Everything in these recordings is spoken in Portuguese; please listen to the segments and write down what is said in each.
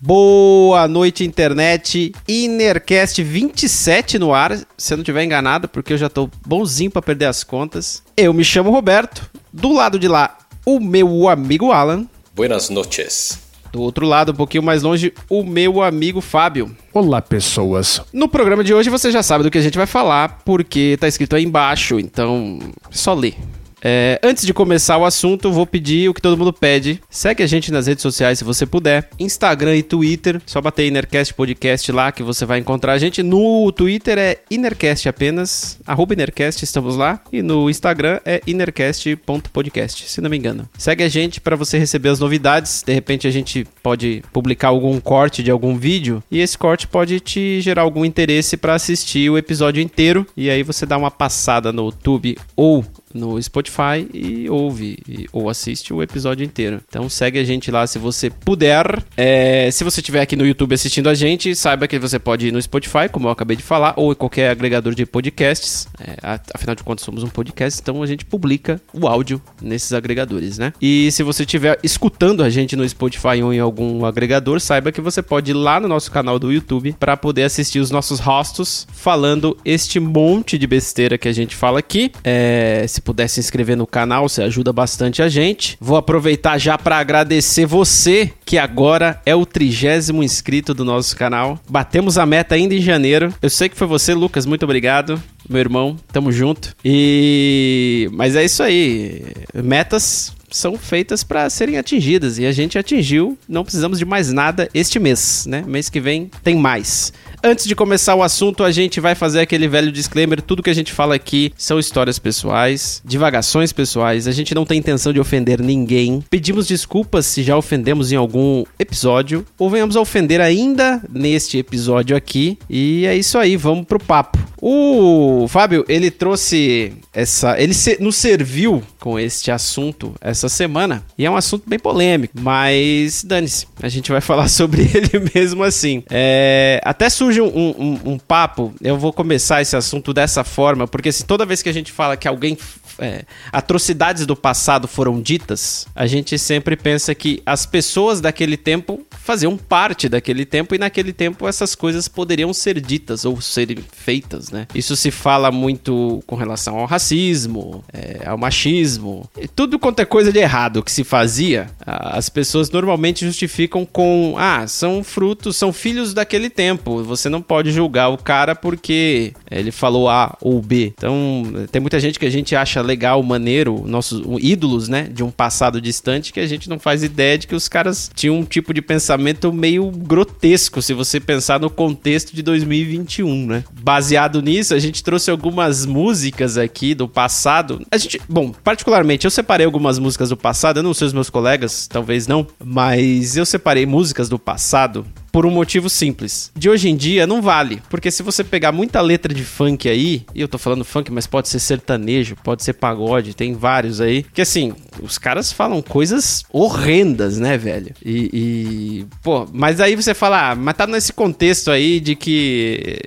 Boa noite, internet. Inercast 27 no ar, se eu não estiver enganado, porque eu já tô bonzinho para perder as contas. Eu me chamo Roberto. Do lado de lá, o meu amigo Alan. Buenas noches. Do outro lado, um pouquinho mais longe, o meu amigo Fábio. Olá, pessoas. No programa de hoje você já sabe do que a gente vai falar, porque tá escrito aí embaixo, então é só ler. É, antes de começar o assunto, vou pedir o que todo mundo pede. Segue a gente nas redes sociais se você puder. Instagram e Twitter. Só bater Inercast Podcast lá que você vai encontrar a gente. No Twitter é Inercast apenas. Arroba Inercast, estamos lá. E no Instagram é inercast.podcast, se não me engano. Segue a gente para você receber as novidades. De repente a gente pode publicar algum corte de algum vídeo. E esse corte pode te gerar algum interesse para assistir o episódio inteiro. E aí você dá uma passada no YouTube ou no Spotify e ouve e, ou assiste o episódio inteiro. Então segue a gente lá se você puder. É, se você estiver aqui no YouTube assistindo a gente, saiba que você pode ir no Spotify, como eu acabei de falar, ou em qualquer agregador de podcasts. É, afinal de contas, somos um podcast, então a gente publica o áudio nesses agregadores, né? E se você estiver escutando a gente no Spotify ou em algum agregador, saiba que você pode ir lá no nosso canal do YouTube para poder assistir os nossos rostos falando este monte de besteira que a gente fala aqui. É, se puder se inscrever no canal, você ajuda bastante a gente. Vou aproveitar já para agradecer você, que agora é o trigésimo inscrito do nosso canal. Batemos a meta ainda em janeiro. Eu sei que foi você, Lucas, muito obrigado. Meu irmão, tamo junto. E. Mas é isso aí. Metas são feitas para serem atingidas e a gente atingiu. Não precisamos de mais nada este mês, né? Mês que vem tem mais. Antes de começar o assunto, a gente vai fazer aquele velho disclaimer: tudo que a gente fala aqui são histórias pessoais, divagações pessoais. A gente não tem intenção de ofender ninguém. Pedimos desculpas se já ofendemos em algum episódio ou venhamos a ofender ainda neste episódio aqui. E é isso aí, vamos pro papo. O Fábio, ele trouxe essa. Ele se, nos serviu com este assunto essa semana. E é um assunto bem polêmico, mas dane-se. A gente vai falar sobre ele mesmo assim. É, até surge um, um, um, papo. Eu vou começar esse assunto dessa forma, porque assim, toda vez que a gente fala que alguém. É, atrocidades do passado foram ditas, a gente sempre pensa que as pessoas daquele tempo faziam parte daquele tempo e naquele tempo essas coisas poderiam ser ditas ou serem feitas, né? Isso se fala muito com relação ao racismo, é, ao machismo, tudo quanto é coisa de errado que se fazia, as pessoas normalmente justificam com ah, são frutos, são filhos daquele tempo. Você não pode julgar o cara porque ele falou A ou B. Então, tem muita gente que a gente acha legal, maneiro, nossos ídolos, né, de um passado distante que a gente não faz ideia de que os caras tinham um tipo de pensamento meio grotesco se você pensar no contexto de 2021, né? Baseado nisso, a gente trouxe algumas músicas aqui do passado. A gente, bom, particularmente eu separei algumas músicas do passado, eu não sei os meus colegas, talvez não, mas eu separei músicas do passado por um motivo simples. De hoje em dia não vale, porque se você pegar muita letra de funk aí, e eu tô falando funk, mas pode ser sertanejo, pode ser pagode, tem vários aí, que assim, os caras falam coisas horrendas, né, velho? E, e pô, mas aí você fala, ah, mas tá nesse contexto aí de que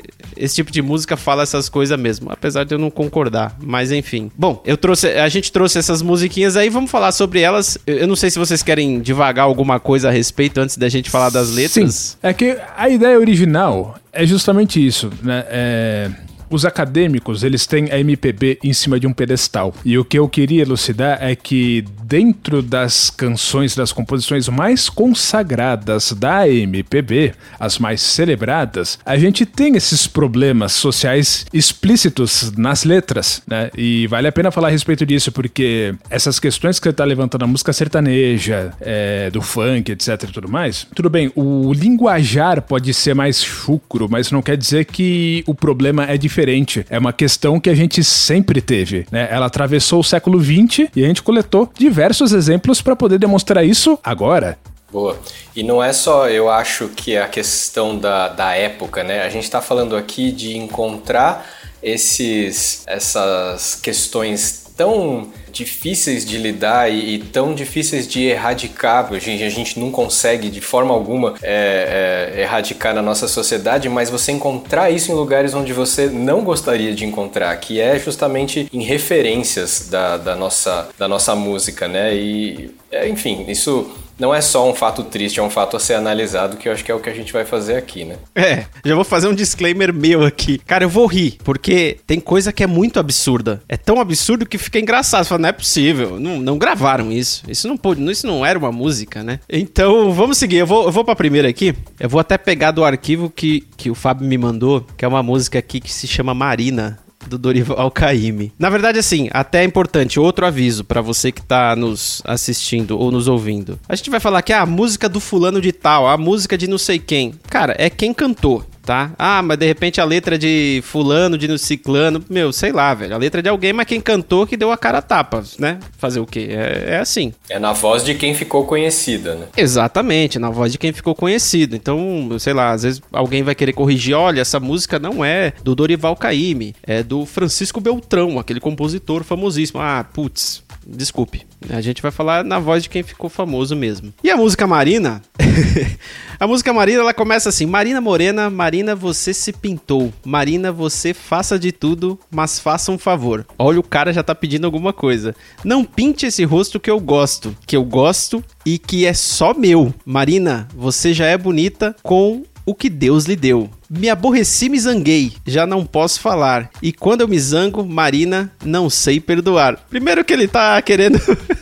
esse tipo de música fala essas coisas mesmo, apesar de eu não concordar, mas enfim. Bom, eu trouxe, a gente trouxe essas musiquinhas aí, vamos falar sobre elas. Eu não sei se vocês querem devagar alguma coisa a respeito antes da gente falar das letras. Sim. É que a ideia original é justamente isso, né? É os acadêmicos, eles têm a MPB em cima de um pedestal. E o que eu queria elucidar é que dentro das canções, das composições mais consagradas da MPB, as mais celebradas, a gente tem esses problemas sociais explícitos nas letras, né? E vale a pena falar a respeito disso, porque essas questões que você tá levantando a música sertaneja, é, do funk, etc e tudo mais, tudo bem, o linguajar pode ser mais chucro, mas não quer dizer que o problema é diferente diferente. É uma questão que a gente sempre teve, né? Ela atravessou o século XX e a gente coletou diversos exemplos para poder demonstrar isso agora. Boa. E não é só, eu acho que é a questão da, da época, né? A gente está falando aqui de encontrar esses, essas questões tão difíceis de lidar e, e tão difíceis de erradicar. A gente, a gente não consegue de forma alguma é, é, erradicar na nossa sociedade, mas você encontrar isso em lugares onde você não gostaria de encontrar, que é justamente em referências da, da, nossa, da nossa música, né? E, é, enfim, isso não é só um fato triste, é um fato a ser analisado, que eu acho que é o que a gente vai fazer aqui, né? É, já vou fazer um disclaimer meu aqui. Cara, eu vou rir, porque tem coisa que é muito absurda. É tão absurdo que fica engraçado. Você fala, não é possível, não, não gravaram isso. Isso não, pode, isso não era uma música, né? Então, vamos seguir. Eu vou, eu vou pra primeira aqui. Eu vou até pegar do arquivo que, que o Fábio me mandou, que é uma música aqui que se chama Marina do Dorival Caymmi. Na verdade, assim, até é importante, outro aviso para você que tá nos assistindo ou nos ouvindo. A gente vai falar que é a música do fulano de tal, a música de não sei quem. Cara, é quem cantou tá? Ah, mas de repente a letra de fulano, de no ciclano, meu, sei lá, velho. A letra de alguém, mas quem cantou que deu a cara a tapa, né? Fazer o quê? É, é, assim. É na voz de quem ficou conhecida, né? Exatamente, na voz de quem ficou conhecido. Então, sei lá, às vezes alguém vai querer corrigir, olha, essa música não é do Dorival Caymmi, é do Francisco Beltrão, aquele compositor famosíssimo. Ah, putz, desculpe. A gente vai falar na voz de quem ficou famoso mesmo. E a música Marina? a música Marina, ela começa assim: Marina Morena, Marina, você se pintou. Marina, você faça de tudo, mas faça um favor. Olha, o cara já tá pedindo alguma coisa. Não pinte esse rosto que eu gosto, que eu gosto e que é só meu. Marina, você já é bonita com o que Deus lhe deu. Me aborreci, me zanguei, já não posso falar. E quando eu me zango, Marina, não sei perdoar. Primeiro que ele tá querendo.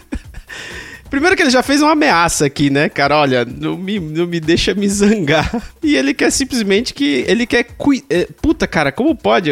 Primeiro que ele já fez uma ameaça aqui, né, cara? Olha, não me, não me deixa me zangar. E ele quer simplesmente que. Ele quer. É, puta, cara, como pode?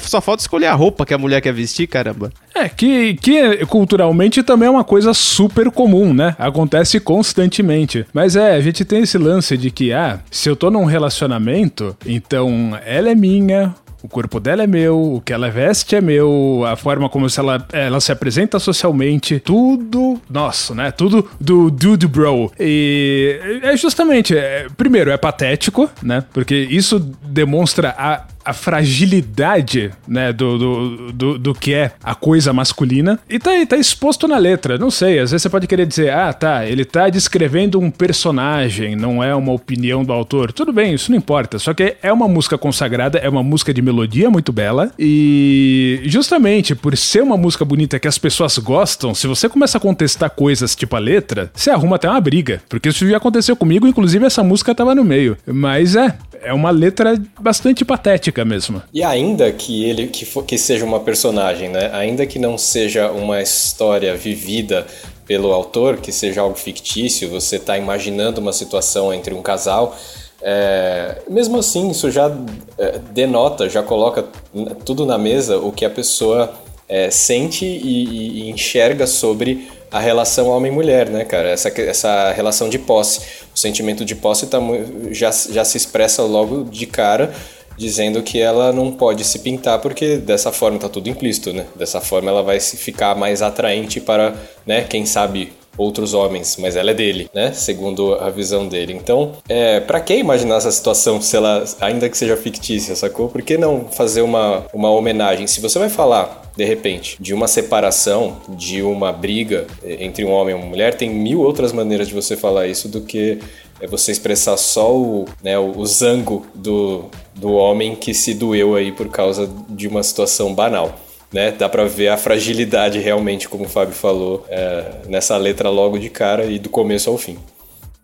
Só falta escolher a roupa que a mulher quer vestir, caramba. É, que, que culturalmente também é uma coisa super comum, né? Acontece constantemente. Mas é, a gente tem esse lance de que, ah, se eu tô num relacionamento, então ela é minha, o corpo dela é meu, o que ela veste é meu, a forma como ela, ela se apresenta socialmente, tudo nosso, né? Tudo do Dude Bro. E é justamente, é, primeiro, é patético, né? Porque isso demonstra a a fragilidade, né, do, do, do, do, que é a coisa masculina. E tá, tá exposto na letra. Não sei, às vezes você pode querer dizer, ah, tá, ele tá descrevendo um personagem, não é uma opinião do autor. Tudo bem, isso não importa. Só que é uma música consagrada, é uma música de melodia muito bela. E justamente por ser uma música bonita que as pessoas gostam, se você começa a contestar coisas tipo a letra, você arruma até uma briga. Porque isso já aconteceu comigo, inclusive essa música tava no meio. Mas é, é uma letra bastante patética mesmo. E ainda que ele que, for, que seja uma personagem, né? Ainda que não seja uma história vivida pelo autor, que seja algo fictício, você está imaginando uma situação entre um casal. É, mesmo assim, isso já é, denota, já coloca tudo na mesa o que a pessoa é, sente e, e enxerga sobre a relação homem-mulher, né, cara? Essa, essa relação de posse. O sentimento de posse tá, já, já se expressa logo de cara, dizendo que ela não pode se pintar porque dessa forma tá tudo implícito, né? Dessa forma ela vai ficar mais atraente para, né, quem sabe outros homens, mas ela é dele, né? Segundo a visão dele. Então, é, para que imaginar essa situação se ela, ainda que seja fictícia, sacou? Por que não fazer uma, uma homenagem? Se você vai falar de repente, de uma separação, de uma briga eh, entre um homem e uma mulher, tem mil outras maneiras de você falar isso do que é você expressar só o, né, o zango do, do homem que se doeu aí por causa de uma situação banal. Né? Dá para ver a fragilidade realmente, como o Fábio falou, é, nessa letra logo de cara e do começo ao fim.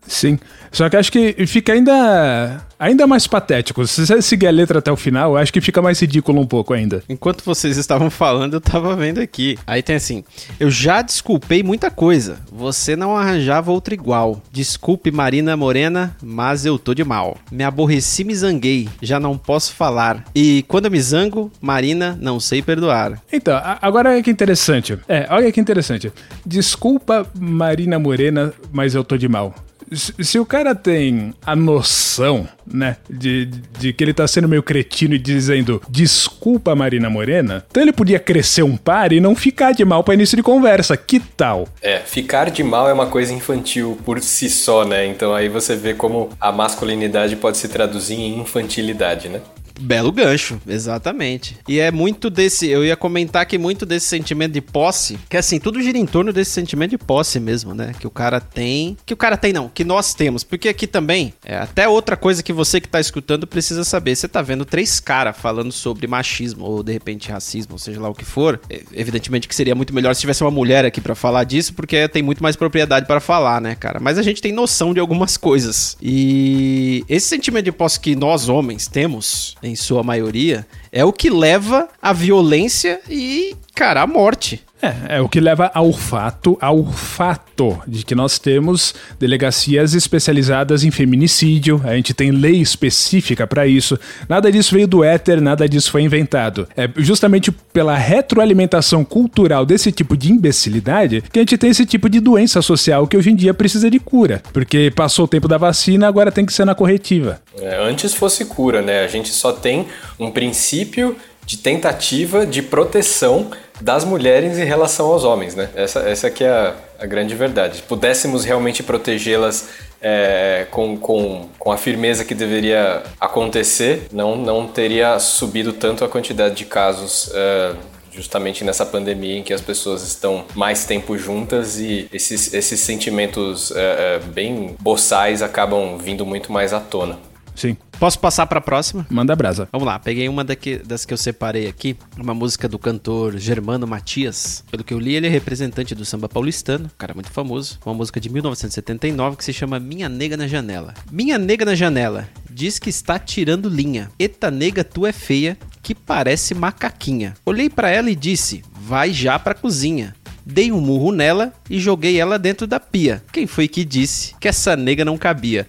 Sim. Só que acho que fica ainda ainda mais patético. Se você seguir a letra até o final, acho que fica mais ridículo um pouco ainda. Enquanto vocês estavam falando, eu tava vendo aqui. Aí tem assim: Eu já desculpei muita coisa. Você não arranjava outra igual. Desculpe, Marina Morena, mas eu tô de mal. Me aborreci, me zanguei. Já não posso falar. E quando eu me zango, Marina, não sei perdoar. Então, agora olha que interessante. É, olha que interessante. Desculpa, Marina Morena, mas eu tô de mal se o cara tem a noção, né, de, de que ele tá sendo meio cretino e dizendo desculpa, Marina Morena, então ele podia crescer um par e não ficar de mal para início de conversa. Que tal? É, ficar de mal é uma coisa infantil por si só, né? Então aí você vê como a masculinidade pode se traduzir em infantilidade, né? Belo gancho, exatamente. E é muito desse. Eu ia comentar que muito desse sentimento de posse, que assim, tudo gira em torno desse sentimento de posse mesmo, né? Que o cara tem. Que o cara tem, não, que nós temos. Porque aqui também, é até outra coisa que você que tá escutando precisa saber. Você tá vendo três caras falando sobre machismo, ou de repente racismo, ou seja lá o que for. É, evidentemente que seria muito melhor se tivesse uma mulher aqui para falar disso, porque tem muito mais propriedade para falar, né, cara? Mas a gente tem noção de algumas coisas. E esse sentimento de posse que nós homens temos, em sua maioria, é o que leva à violência e, cara, à morte. É, é o que leva ao fato, ao fato de que nós temos delegacias especializadas em feminicídio, a gente tem lei específica para isso. Nada disso veio do éter, nada disso foi inventado. É justamente pela retroalimentação cultural desse tipo de imbecilidade que a gente tem esse tipo de doença social que hoje em dia precisa de cura. Porque passou o tempo da vacina, agora tem que ser na corretiva. É, antes fosse cura, né? A gente só tem um princípio de tentativa de proteção das mulheres em relação aos homens, né? Essa, essa aqui é a, a grande verdade. Se pudéssemos realmente protegê-las é, com, com, com a firmeza que deveria acontecer, não, não teria subido tanto a quantidade de casos é, justamente nessa pandemia em que as pessoas estão mais tempo juntas e esses, esses sentimentos é, é bem boçais acabam vindo muito mais à tona. Sim. Posso passar para a próxima? Manda brasa. Vamos lá, peguei uma daqui, das que eu separei aqui, uma música do cantor Germano Matias. Pelo que eu li, ele é representante do samba paulistano, cara muito famoso. Uma música de 1979 que se chama Minha Nega na Janela. Minha Nega na Janela diz que está tirando linha. Eta nega, tu é feia, que parece macaquinha. Olhei para ela e disse: vai já pra cozinha. Dei um murro nela e joguei ela dentro da pia. Quem foi que disse que essa nega não cabia?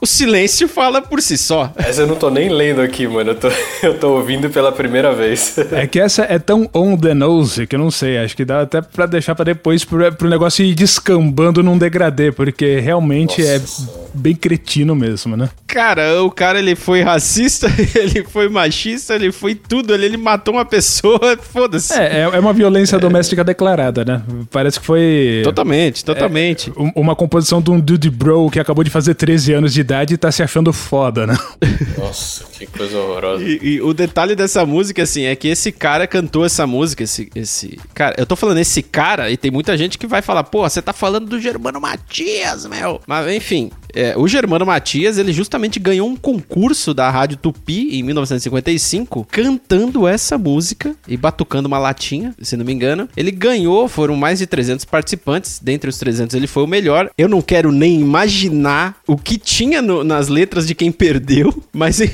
O silêncio fala por si só. Essa eu não tô nem lendo aqui, mano. Eu tô, eu tô ouvindo pela primeira vez. É que essa é tão on the nose que eu não sei. Acho que dá até pra deixar pra depois pro, pro negócio ir descambando num degradê, porque realmente é Nossa. é bem cretino mesmo, né? Cara, o cara ele foi racista, ele foi machista, ele foi tudo. Ele, ele matou uma pessoa, foda-se. É, é, é, uma violência é... doméstica declarada, né? Parece que foi. Totalmente, totalmente. É, uma composição de um dude bro que acabou de fazer 13 anos de idade e tá se achando foda, né? Nossa, que coisa horrorosa. E, e, o detalhe dessa música, assim, é que esse cara cantou essa música, esse, esse. Cara, eu tô falando esse cara, e tem muita gente que vai falar, pô, você tá falando do Germano Matias, meu. Mas, enfim, é, o Germano Matias, ele justamente ganhou um concurso da Rádio Tupi em 1955, cantando essa música e batucando uma latinha, se não me engano. Ele ganhou, foram mais de 300 participantes, dentre os 300 ele foi o melhor. Eu não quero nem imaginar o que tinha no, nas letras de quem perdeu, mas é,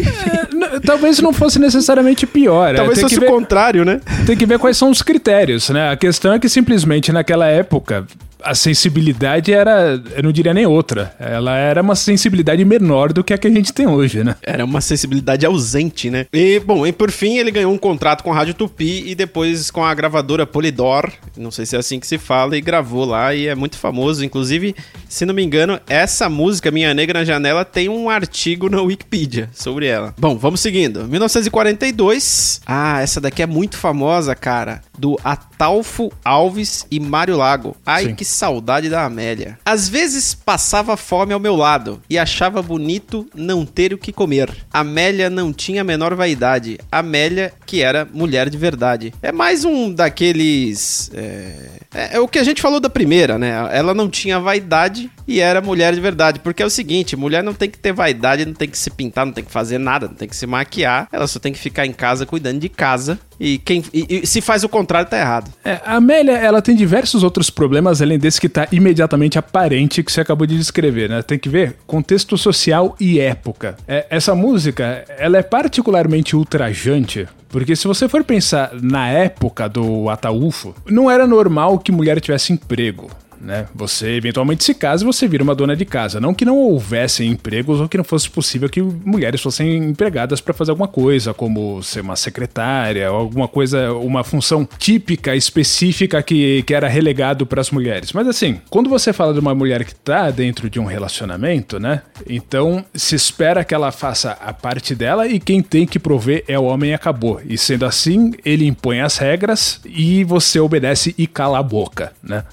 talvez não fosse necessariamente pior. É, talvez fosse ver, o contrário, né? Tem que ver quais são os critérios, né? A questão é que simplesmente naquela época a sensibilidade era, eu não diria nem outra. Ela era uma sensibilidade menor do que a que a gente tem hoje, né? Era uma sensibilidade ausente, né? E, bom, e por fim ele ganhou um contrato com a Rádio Tupi e depois com a gravadora Polydor, não sei se é assim que se fala, e gravou lá e é muito famoso. Inclusive, se não me engano, essa música, Minha Negra na Janela, tem um artigo na Wikipedia sobre ela. Bom, vamos seguindo. 1942. Ah, essa daqui é muito famosa, cara. Do Atalfo Alves e Mário Lago. Ai, Sim. que saudade da Amélia. Às vezes passava fome ao meu lado e achava bonito não ter o que comer. Amélia não tinha a menor vaidade. Amélia, que era mulher de verdade. É mais um daqueles. É... é, é o que a gente falou da primeira, né? Ela não tinha vaidade e era mulher de verdade. Porque é o seguinte: mulher não tem que ter vaidade, não tem que se pintar, não tem que fazer nada, não tem que se maquiar. Ela só tem que ficar em casa cuidando de casa. E quem e, e se faz o contrário, tá errado. É, a Amélia, ela tem diversos outros problemas além desse que tá imediatamente aparente que você acabou de descrever, né? Tem que ver contexto social e época. É, essa música, ela é particularmente ultrajante porque se você for pensar na época do Ataúfo, não era normal que mulher tivesse emprego né? Você eventualmente se casa e você vira uma dona de casa. Não que não houvessem empregos ou que não fosse possível que mulheres fossem empregadas para fazer alguma coisa, como ser uma secretária alguma coisa, uma função típica, específica que, que era relegado para as mulheres. Mas assim, quando você fala de uma mulher que está dentro de um relacionamento, né? Então se espera que ela faça a parte dela e quem tem que prover é o homem e acabou. E sendo assim, ele impõe as regras e você obedece e cala a boca, né?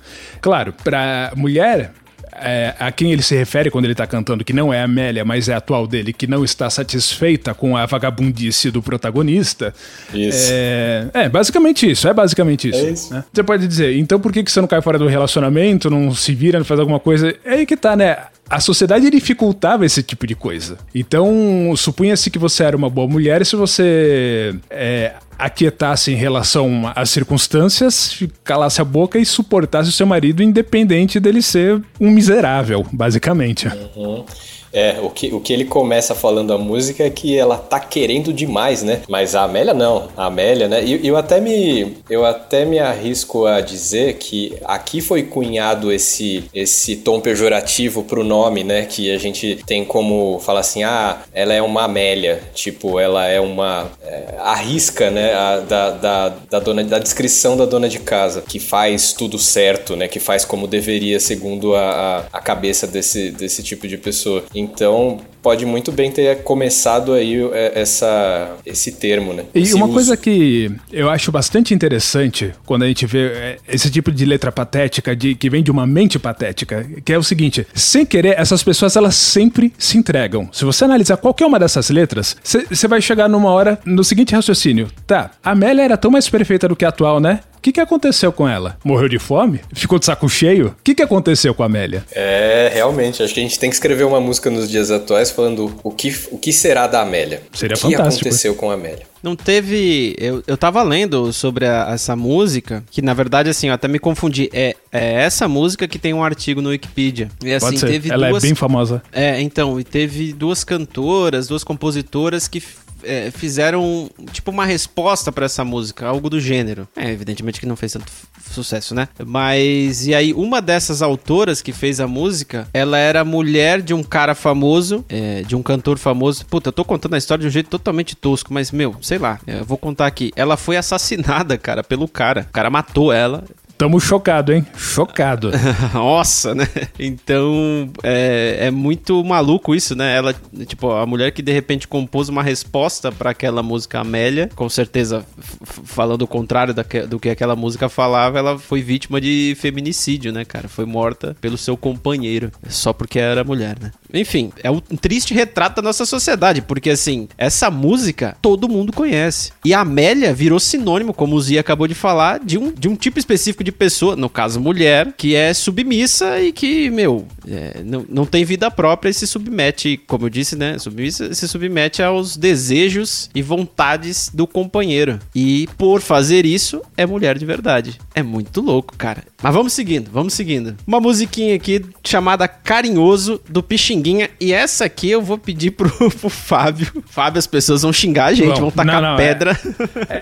Claro, para mulher, é, a quem ele se refere quando ele tá cantando, que não é a Amélia, mas é a atual dele, que não está satisfeita com a vagabundice do protagonista. Isso. É, é basicamente isso, é basicamente isso. É isso. né? Você pode dizer, então por que, que você não cai fora do relacionamento, não se vira, não faz alguma coisa? É aí que tá, né? A sociedade dificultava esse tipo de coisa. Então, supunha-se que você era uma boa mulher se você é, aquietasse em relação às circunstâncias, calasse a boca e suportasse o seu marido, independente dele ser um miserável, basicamente. Uhum. É, o que, o que ele começa falando a música é que ela tá querendo demais, né? Mas a Amélia não. A Amélia, né? E eu até me eu até me arrisco a dizer que aqui foi cunhado esse esse tom pejorativo pro nome, né? Que a gente tem como falar assim, ah, ela é uma Amélia, tipo, ela é uma é, arrisca, né? A, da, da, da dona da descrição da dona de casa que faz tudo certo, né? Que faz como deveria segundo a, a, a cabeça desse desse tipo de pessoa. Então, pode muito bem ter começado aí é, essa, esse termo, né? E Esse uma uso. coisa que eu acho bastante interessante quando a gente vê é, esse tipo de letra patética, de, que vem de uma mente patética, que é o seguinte: sem querer, essas pessoas elas sempre se entregam. Se você analisar qualquer uma dessas letras, você vai chegar numa hora no seguinte raciocínio: tá, a Amélia era tão mais perfeita do que a atual, né? O que, que aconteceu com ela? Morreu de fome? Ficou de saco cheio? O que, que aconteceu com a Amélia? É, realmente. Acho que a gente tem que escrever uma música nos dias atuais falando o que, o que será da Amélia. Seria o que fantástico. aconteceu com a Amélia. Não teve. Eu, eu tava lendo sobre a- essa música, que na verdade, assim, eu até me confundi. É, é essa música que tem um artigo no Wikipedia. E assim, Pode ser. teve Ela duas. é bem famosa. É, então, e teve duas cantoras, duas compositoras que é, fizeram tipo uma resposta pra essa música, algo do gênero. É, evidentemente que não fez tanto sucesso, né? Mas e aí uma dessas autoras que fez a música, ela era mulher de um cara famoso, é, de um cantor famoso. Puta, eu tô contando a história de um jeito totalmente tosco, mas meu, sei lá, eu vou contar aqui. Ela foi assassinada, cara, pelo cara. O cara matou ela. Tamo chocado, hein? Chocado. Nossa, né? Então é, é muito maluco isso, né? Ela, tipo, a mulher que de repente compôs uma resposta pra aquela música Amélia, com certeza falando o contrário da do que aquela música falava, ela foi vítima de feminicídio, né, cara? Foi morta pelo seu companheiro, só porque era mulher, né? Enfim, é um triste retrato da nossa sociedade, porque assim, essa música todo mundo conhece. E a Amélia virou sinônimo, como o Zia acabou de falar, de um, de um tipo específico de pessoa, no caso mulher, que é submissa e que, meu, é, não, não tem vida própria e se submete, como eu disse, né? Submissa se submete aos desejos e vontades do companheiro. E por fazer isso, é mulher de verdade. É muito louco, cara. Mas vamos seguindo, vamos seguindo. Uma musiquinha aqui chamada Carinhoso do Pixinguinha. E essa aqui eu vou pedir pro, pro Fábio. Fábio, as pessoas vão xingar a gente, Vão. vão tacar Não, não, pedra.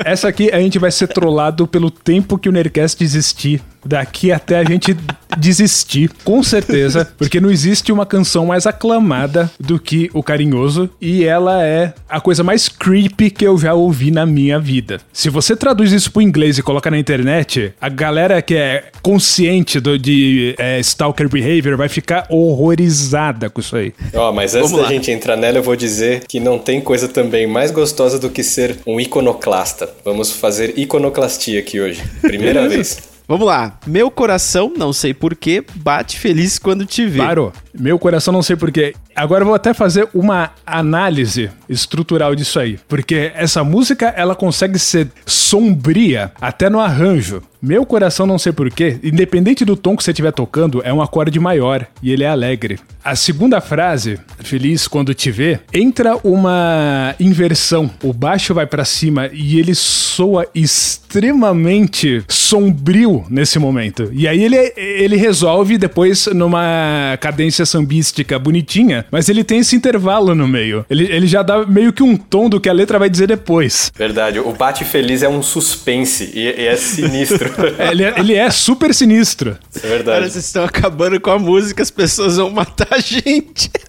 Essa aqui a gente vai ser trollado pelo tempo que o Nerdcast existir. Daqui até a gente desistir, com certeza, porque não existe uma canção mais aclamada do que o Carinhoso e ela é a coisa mais creepy que eu já ouvi na minha vida. Se você traduz isso pro inglês e coloca na internet, a galera que é consciente do, de é, stalker behavior vai ficar horrorizada com isso aí. Ó, mas antes Vamos da lá. gente entrar nela, eu vou dizer que não tem coisa também mais gostosa do que ser um iconoclasta. Vamos fazer iconoclastia aqui hoje. Primeira vez. Vamos lá. Meu coração, não sei porquê, bate feliz quando te vê. Parou. Meu coração não sei porquê. Agora eu vou até fazer uma análise estrutural disso aí. Porque essa música, ela consegue ser sombria até no arranjo. Meu coração não sei porquê, independente do tom que você estiver tocando, é um acorde maior e ele é alegre. A segunda frase, feliz quando te vê, entra uma inversão. O baixo vai pra cima e ele soa extremamente sombrio nesse momento. E aí ele, ele resolve depois numa cadência sambística bonitinha, mas ele tem esse intervalo no meio. Ele, ele já dá meio que um tom do que a letra vai dizer depois. Verdade, o Bate Feliz é um suspense e, e é sinistro. É, Ele, é- ele é super sinistro. é Cara, verdade. vocês estão acabando com a música, as pessoas vão matar a gente.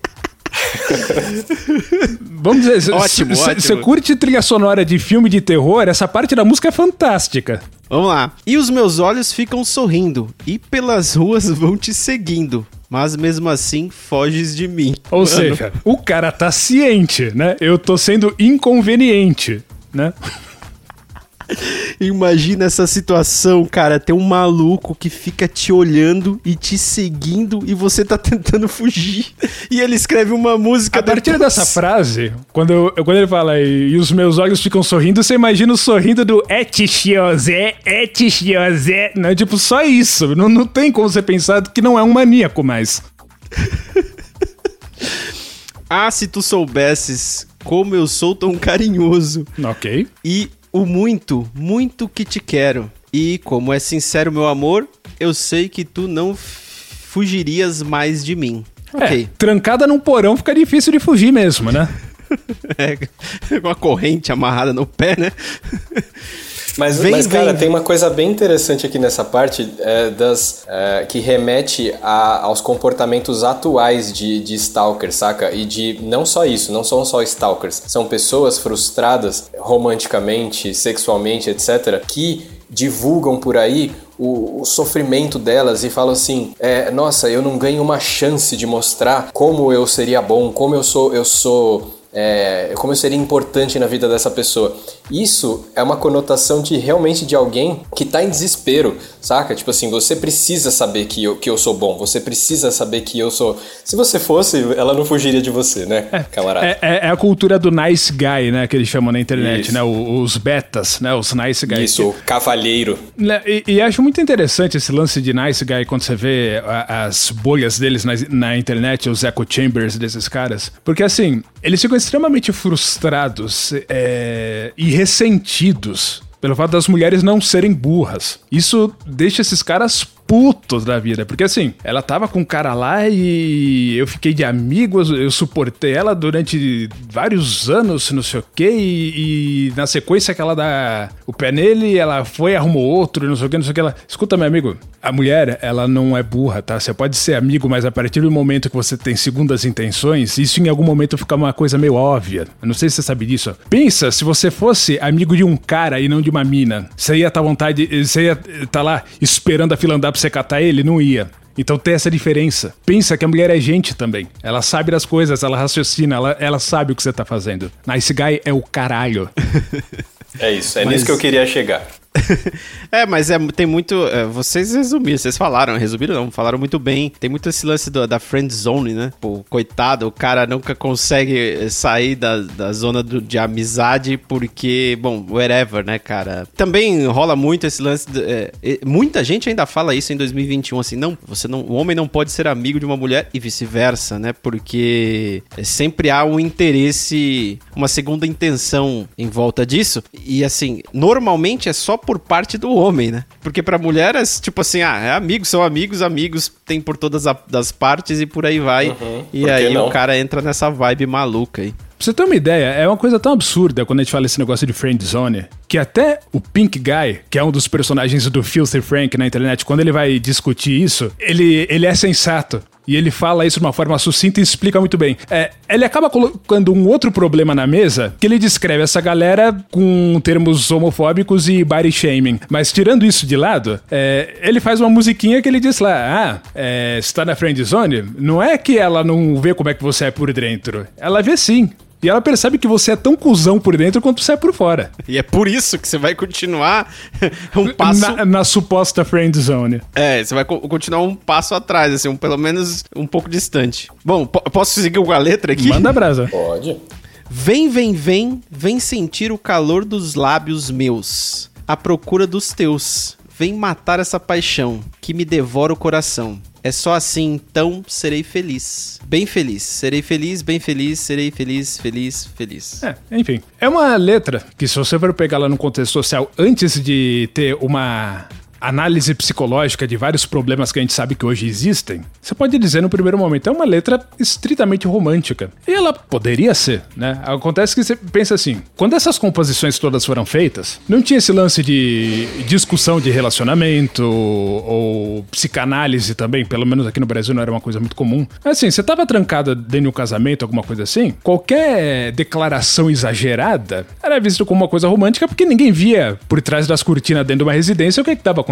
Vamos dizer, se- Ótimo, se- ótimo. Você curte trilha sonora de filme de terror, essa parte da música é fantástica. Vamos lá. E os meus olhos ficam sorrindo, e pelas ruas vão te seguindo. Mas mesmo assim, foges de mim. Ou Mano, seja, o cara tá ciente, né? Eu tô sendo inconveniente, né? Imagina essa situação, cara. Tem um maluco que fica te olhando e te seguindo e você tá tentando fugir. E ele escreve uma música. A partir depois. dessa frase, quando, eu, quando ele fala e os meus olhos ficam sorrindo, você imagina o sorrindo do etichiosé, etichiosé. Não é tipo só isso. Não, não tem como você pensar que não é um maníaco mais. ah, se tu soubesses como eu sou tão carinhoso. Ok. E o muito, muito que te quero. E como é sincero meu amor, eu sei que tu não fugirias mais de mim. É, ok. Trancada num porão fica difícil de fugir mesmo, né? é, com a corrente amarrada no pé, né? Mas, vem, mas cara, vem. tem uma coisa bem interessante aqui nessa parte é, das é, que remete a, aos comportamentos atuais de, de stalkers, saca? E de não só isso, não são só stalkers, são pessoas frustradas romanticamente, sexualmente, etc., que divulgam por aí o, o, sofrimento delas e falam assim: é, nossa, eu não ganho uma chance de mostrar como eu seria bom, como eu sou, eu sou é, como eu seria importante na vida dessa pessoa. Isso é uma conotação de realmente de alguém que está em desespero, saca? Tipo assim, você precisa saber que eu, que eu sou bom, você precisa saber que eu sou. Se você fosse, ela não fugiria de você, né, é, camarada? É, é, é a cultura do nice guy, né? Que eles chamam na internet, Isso. né? Os betas, né? Os nice guys. Isso, o cavalheiro. Né, e, e, acho muito interessante esse lance de nice guy quando você vê as bolhas deles na, na internet, os echo chambers desses caras. Porque assim, eles ficam extremamente frustrados é, e ressentidos pelo fato das mulheres não serem burras. Isso deixa esses caras putos da vida. Porque assim, ela tava com um cara lá e eu fiquei de amigo, eu suportei ela durante vários anos, não sei o quê, e, e na sequência que ela dá o pé nele, ela foi, arrumou outro, não sei o que, não sei o que. Ela, escuta, meu amigo, a mulher, ela não é burra, tá? Você pode ser amigo, mas a partir do momento que você tem segundas intenções, isso em algum momento fica uma coisa meio óbvia. Eu não sei se você sabe disso. Pensa, se você fosse amigo de um cara e não de uma mina, você ia estar tá vontade, você ia estar tá lá esperando a fila andar pra você catar ele? Não ia. Então tem essa diferença. Pensa que a mulher é gente também. Ela sabe das coisas, ela raciocina, ela, ela sabe o que você tá fazendo. Nice guy é o caralho. É isso, é Mas... nisso que eu queria chegar. é, mas é, tem muito. É, vocês resumiram, vocês falaram, resumiram não, falaram muito bem. Tem muito esse lance do, da friend zone, né? Pô, coitado, o cara nunca consegue sair da, da zona do, de amizade porque, bom, whatever, né, cara? Também rola muito esse lance. De, é, muita gente ainda fala isso em 2021, assim, não, você não, o homem não pode ser amigo de uma mulher e vice-versa, né? Porque sempre há um interesse, uma segunda intenção em volta disso. E assim, normalmente é só por parte do homem, né? Porque pra mulher é tipo assim, ah, é amigos, são amigos, amigos, tem por todas as partes e por aí vai. Uhum, e aí não? o cara entra nessa vibe maluca aí. Pra você ter uma ideia, é uma coisa tão absurda quando a gente fala esse negócio de friend zone, que até o Pink Guy, que é um dos personagens do Filthy Frank na internet, quando ele vai discutir isso, ele, ele é sensato. E ele fala isso de uma forma sucinta e explica muito bem. É, ele acaba colocando um outro problema na mesa, que ele descreve essa galera com termos homofóbicos e body shaming. Mas tirando isso de lado, é, ele faz uma musiquinha que ele diz lá: Ah, é, você tá na friend zone? Não é que ela não vê como é que você é por dentro. Ela vê sim. E ela percebe que você é tão cuzão por dentro quanto você é por fora. E é por isso que você vai continuar um passo. Na, na suposta friend zone. É, você vai co continuar um passo atrás, assim, um, pelo menos um pouco distante. Bom, posso seguir com a letra aqui? Manda brasa. Pode. Vem, vem, vem, vem sentir o calor dos lábios meus, à procura dos teus. Vem matar essa paixão que me devora o coração. É só assim, então serei feliz. Bem feliz. Serei feliz, bem feliz, serei feliz, feliz, feliz. É, enfim. É uma letra que, se você for pegar ela no contexto social, antes de ter uma análise psicológica de vários problemas que a gente sabe que hoje existem, você pode dizer no primeiro momento, é uma letra estritamente romântica. E ela poderia ser, né? Acontece que você pensa assim, quando essas composições todas foram feitas, não tinha esse lance de discussão de relacionamento ou psicanálise também, pelo menos aqui no Brasil não era uma coisa muito comum. Assim, você tava trancada dentro de um casamento, alguma coisa assim, qualquer declaração exagerada era vista como uma coisa romântica porque ninguém via por trás das cortinas dentro de uma residência o que é que tava acontecendo.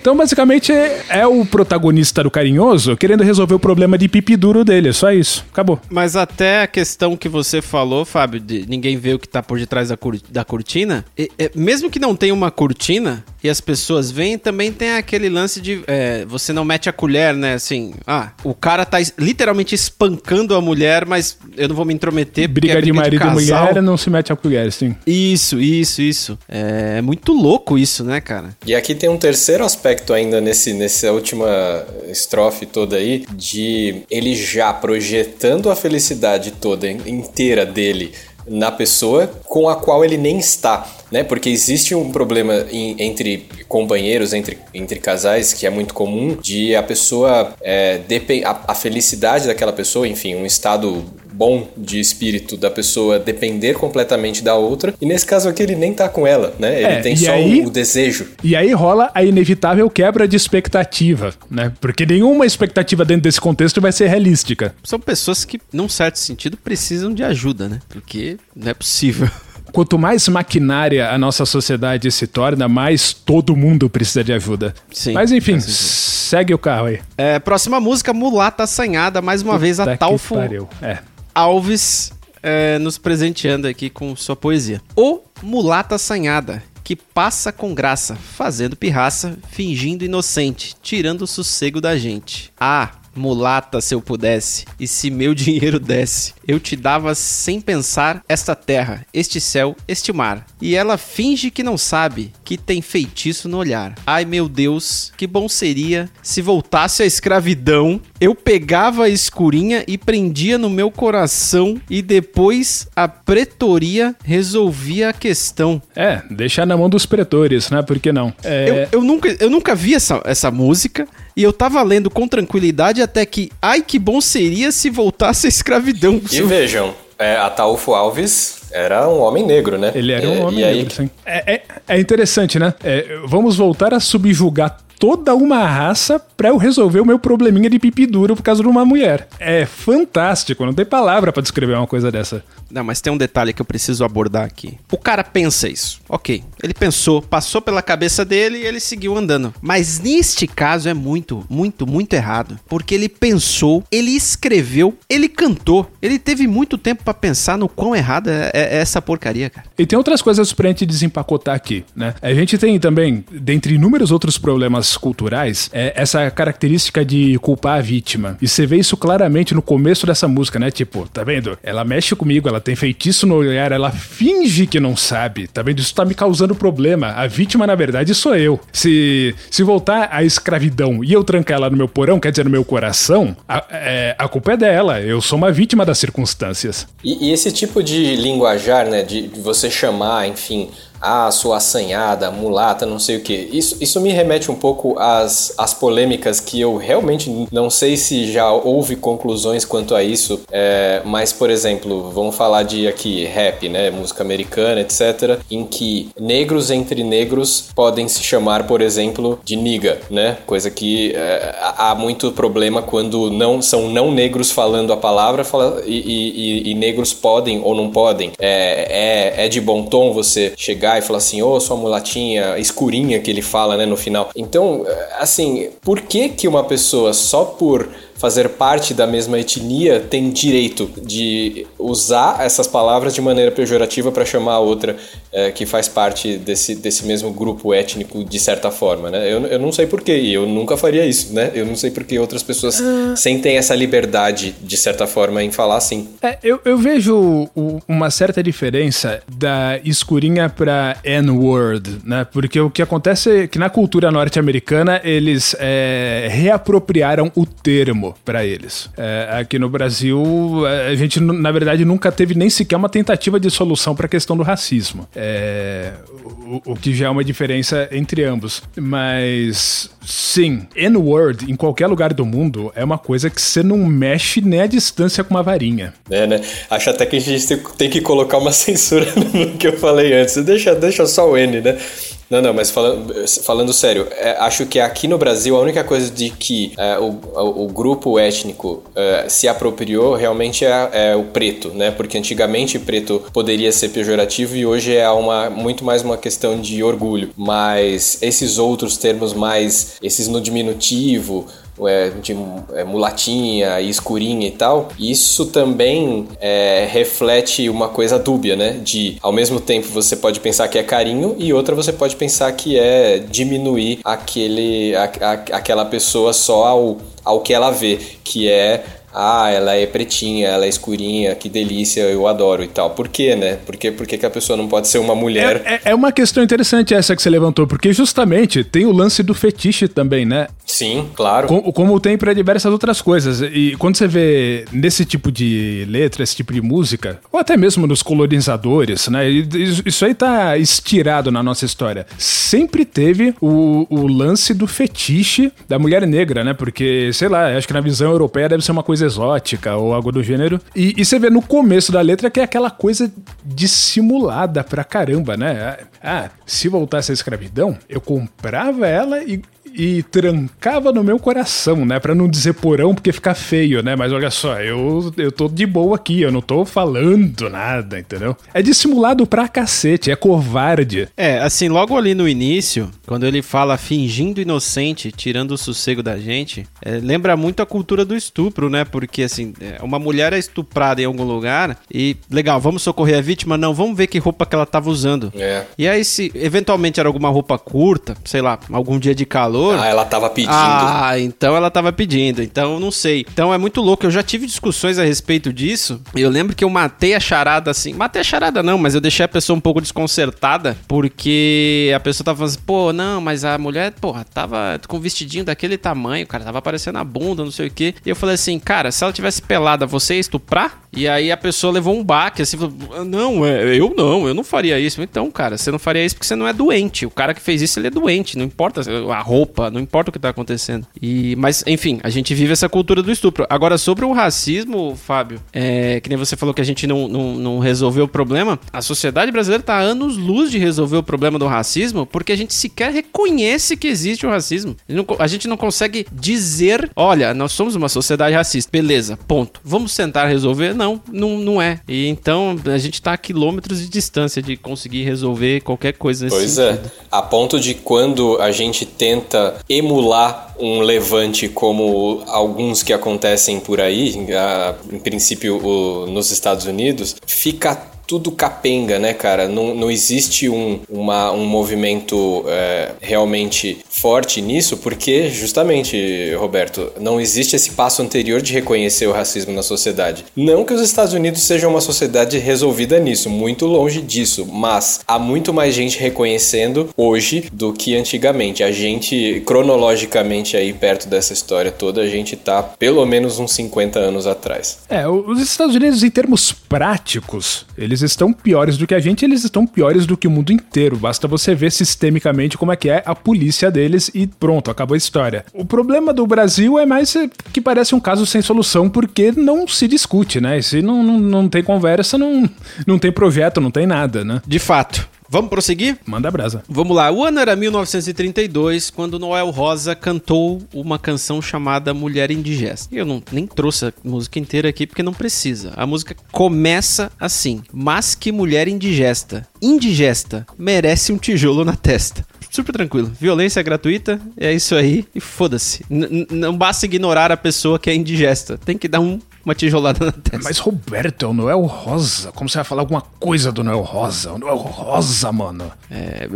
Então, basicamente, é, o protagonista do carinhoso querendo resolver o problema de pipi duro dele. É só isso. Acabou. Mas até a questão que você falou, Fábio, de ninguém vê o que tá por detrás da, cur da cortina, e, é, mesmo que não tenha uma cortina e as pessoas veem, também tem aquele lance de é, você não mete a colher, né? Assim, ah, o cara tá literalmente espancando a mulher, mas eu não vou me intrometer. Briga, é briga de marido e mulher não se mete a colher, sim. Isso, isso, isso. É muito louco isso, né, cara? E aqui tem um terceiro aspecto ainda nesse, nessa última estrofe toda aí, de ele já projetando a felicidade toda inteira dele na pessoa com a qual ele nem está, né? Porque existe um problema em, entre companheiros, entre, entre casais, que é muito comum, de a pessoa, é, a, a felicidade daquela pessoa, enfim, um estado bom de espírito da pessoa depender completamente da outra. E nesse caso aqui ele nem tá com ela, né? Ele é, tem só aí, o desejo. E aí rola a inevitável quebra de expectativa, né? Porque nenhuma expectativa dentro desse contexto vai ser realística. São pessoas que, num certo sentido, precisam de ajuda, né? Porque não é possível. Quanto mais maquinária a nossa sociedade se torna, mais todo mundo precisa de ajuda. Sim. Mas enfim, segue o carro aí. É, próxima música, Mulata Assanhada, mais uma Puta vez a Talfo. É. Alves é, nos presenteando aqui com sua poesia. O Mulata Assanhada, que passa com graça, fazendo pirraça, fingindo inocente, tirando o sossego da gente. Ah, mulata se eu pudesse, e se meu dinheiro desse, eu te dava sem pensar esta terra, este céu, este mar. E ela finge que não sabe, que tem feitiço no olhar. Ai meu Deus, que bom seria se voltasse a escravidão, eu pegava a escurinha e prendia no meu coração, e depois a pretoria resolvia a questão. É, deixar na mão dos pretores, né? Por que não? É... Eu, eu, nunca, eu nunca vi essa, essa música. E eu tava lendo com tranquilidade até que, ai que bom seria se voltasse a escravidão. E vejam, é, Ataúfo Alves era um homem negro, né? Ele era um homem negro, aí... sim. É, é, é, interessante, né? É, vamos voltar a subjugar toda uma raça pra eu resolver o meu probleminha de pipi duro por causa de uma mulher. É fantástico, não tem palavra para descrever uma coisa dessa. Não, mas tem um detalhe que eu preciso abordar aqui. O cara pensa isso. Ok. Ele pensou, passou pela cabeça dele e ele seguiu andando. Mas neste caso é muito, muito, muito errado. Porque ele pensou, ele escreveu, ele cantou. Ele teve muito tempo para pensar no quão errada é, é, essa porcaria, cara. E tem outras coisas pra gente desempacotar aqui, né? A gente tem também, dentre inúmeros outros problemas culturais, é essa característica de culpar a vítima. E você vê isso claramente no começo dessa música, né? Tipo, tá vendo? Ela mexe comigo, ela tem feitiço no olhar, ela finge que não sabe, tá vendo? Isso tá me causando problema. A vítima, na verdade, sou eu. Se, se voltar à escravidão e eu trancar ela no meu porão, quer dizer, no meu coração, a, é, a culpa é dela. Eu sou uma vítima das circunstâncias. E, e esse tipo de linguajar, né, de você chamar, enfim, ah, sua assanhada, mulata, não sei o que. Isso, isso me remete um pouco às, às polêmicas que eu realmente não sei se já houve conclusões quanto a isso, é, mas, por exemplo, vamos falar de aqui rap, né, música americana, etc., em que negros entre negros podem se chamar, por exemplo, de niga, né, coisa que é, há muito problema quando não são não negros falando a palavra fala, e, e, e, negros podem ou não podem. É, é, é de bom tom você chegar e falar assim, ô, oh, sua mulatinha, escurinha que ele fala, né, no final. Então, assim, por que que uma pessoa só por fazer parte da mesma etnia tem direito de usar essas palavras de maneira pejorativa para chamar a outra é, que faz parte desse, desse mesmo grupo étnico de certa forma, né? Eu, eu não sei porquê, e eu nunca faria isso, né? Eu não sei porque outras pessoas uh... sentem essa liberdade, de certa forma, em falar assim. É, eu, eu vejo uma certa diferença da escurinha pra N-word, né? Porque o que acontece é que na cultura norte-americana eles é, reapropriaram o termo para eles. É, aqui no Brasil, a gente, na verdade, nunca teve nem sequer uma tentativa de solução para a questão do racismo. É, o, o, que já é uma diferença entre ambos. Mas, sim, N-word em qualquer lugar do mundo é uma coisa que você não mexe nem a distância com uma varinha. É, né? Acho até que a gente tem que colocar uma censura no que eu falei antes. Deixa, deixa só o N, né? Não, não, mas falando, falando sério, é, acho que aqui no Brasil a única coisa de que é, o, o, grupo étnico é, se apropriou realmente é, é, o preto, né? Porque antigamente preto poderia ser pejorativo e hoje é uma, muito mais uma questão de orgulho. Mas esses outros termos mais, esses no diminutivo, é, de é, mulatinha e escurinha e tal, isso também é, reflete uma coisa dúbia, né? De ao mesmo tempo você pode pensar que é carinho e outra você pode pensar que é diminuir aquele, a, a, aquela pessoa só ao, ao que ela vê, que é ah, ela é pretinha, ela é escurinha, que delícia, eu adoro e tal. Por quê, né? Por quê, por que, que a pessoa não pode ser uma mulher? É, é, é, uma questão interessante essa que você levantou, porque justamente tem o lance do fetiche também, né? Sim, claro. Como, como tem para diversas outras coisas. E quando você vê nesse tipo de letra, esse tipo de música, ou até mesmo nos colonizadores, né? Isso aí tá estirado na nossa história. Sempre teve o, o lance do fetiche da mulher negra, né? Porque, sei lá, acho que na visão europeia deve ser uma coisa exótica ou algo do gênero. E, e você vê no começo da letra que é aquela coisa dissimulada pra caramba, né? Ah, se voltasse a escravidão, eu comprava ela e e trancava no meu coração, né? Pra não dizer porão, porque fica feio, né? Mas olha só, eu, eu tô de boa aqui, eu não tô falando nada, entendeu? É dissimulado pra cacete, é covarde. É, assim, logo ali no início, quando ele fala fingindo inocente, tirando o sossego da gente, é, lembra muito a cultura do estupro, né? Porque, assim, é, uma mulher é estuprada em algum lugar e, legal, vamos socorrer a vítima? Não, vamos ver que roupa que ela tava usando. É. E aí, se eventualmente era alguma roupa curta, sei lá, algum dia de calor, ah, ela tava pedindo. Ah, então ela tava pedindo. Então não sei. Então é muito louco. Eu já tive discussões a respeito disso. Eu lembro que eu matei a charada assim. Matei a charada não, mas eu deixei a pessoa um pouco desconcertada porque a pessoa tava falando assim, pô, não, mas a mulher, porra, tava com vestidinho daquele tamanho, cara, tava aparecendo a bunda, não sei o quê. E eu falei assim, cara, se ela tivesse pelada, você ia estuprar? E aí a pessoa levou um baque, assim, falou, não, é, eu não, eu não faria isso. Então, cara, você não faria isso porque você não é doente. O cara que fez isso, ele é doente, não importa a roupa, não importa o que tá acontecendo. E, mas, enfim, a gente vive essa cultura do estupro. Agora, sobre o racismo, Fábio, é, que nem você falou que a gente não, não, não resolveu o problema, a sociedade brasileira tá anos luz de resolver o problema do racismo porque a gente sequer reconhece que existe o racismo. A gente não, a gente não consegue dizer, olha, nós somos uma sociedade racista, beleza, ponto. Vamos tentar resolver? Não, não, não é. E então a gente está a quilômetros de distância de conseguir resolver qualquer coisa nesse pois é. sentido. é. A ponto de quando a gente tenta emular um levante como alguns que acontecem por aí, em princípio nos Estados Unidos, fica tudo capenga, né, cara? Não, não existe um, uma, um movimento é, realmente forte nisso, porque, justamente, Roberto, não existe esse passo anterior de reconhecer o racismo na sociedade. Não que os Estados Unidos sejam uma sociedade resolvida nisso, muito longe disso, mas há muito mais gente reconhecendo hoje do que antigamente. A gente, cronologicamente, aí perto dessa história toda, a gente tá pelo menos uns 50 anos atrás. É, os Estados Unidos, em termos práticos, eles eles estão piores do que a gente, eles estão piores do que o mundo inteiro. Basta você ver sistemicamente como é que é a polícia deles e pronto, acabou a história. O problema do Brasil é mais que parece um caso sem solução porque não se discute, né? Se não, não, não tem conversa, não, não tem projeto, não tem nada, né? De fato. Vamos prosseguir? Manda brasa. Vamos lá. O ano era 1932, quando Noel Rosa cantou uma canção chamada Mulher Indigesta. Eu não, nem trouxe a música inteira aqui porque não precisa. A música começa assim: Mas que mulher indigesta. Indigesta. Merece um tijolo na testa super tranquilo. Violência gratuita, é isso aí e foda-se. Não basta ignorar a pessoa que é indigesta. Tem que dar um uma tijolada na testa. Mas Roberto, é o Noel Rosa. Como você vai falar alguma coisa do Noel Rosa? O Noel Rosa, mano. É,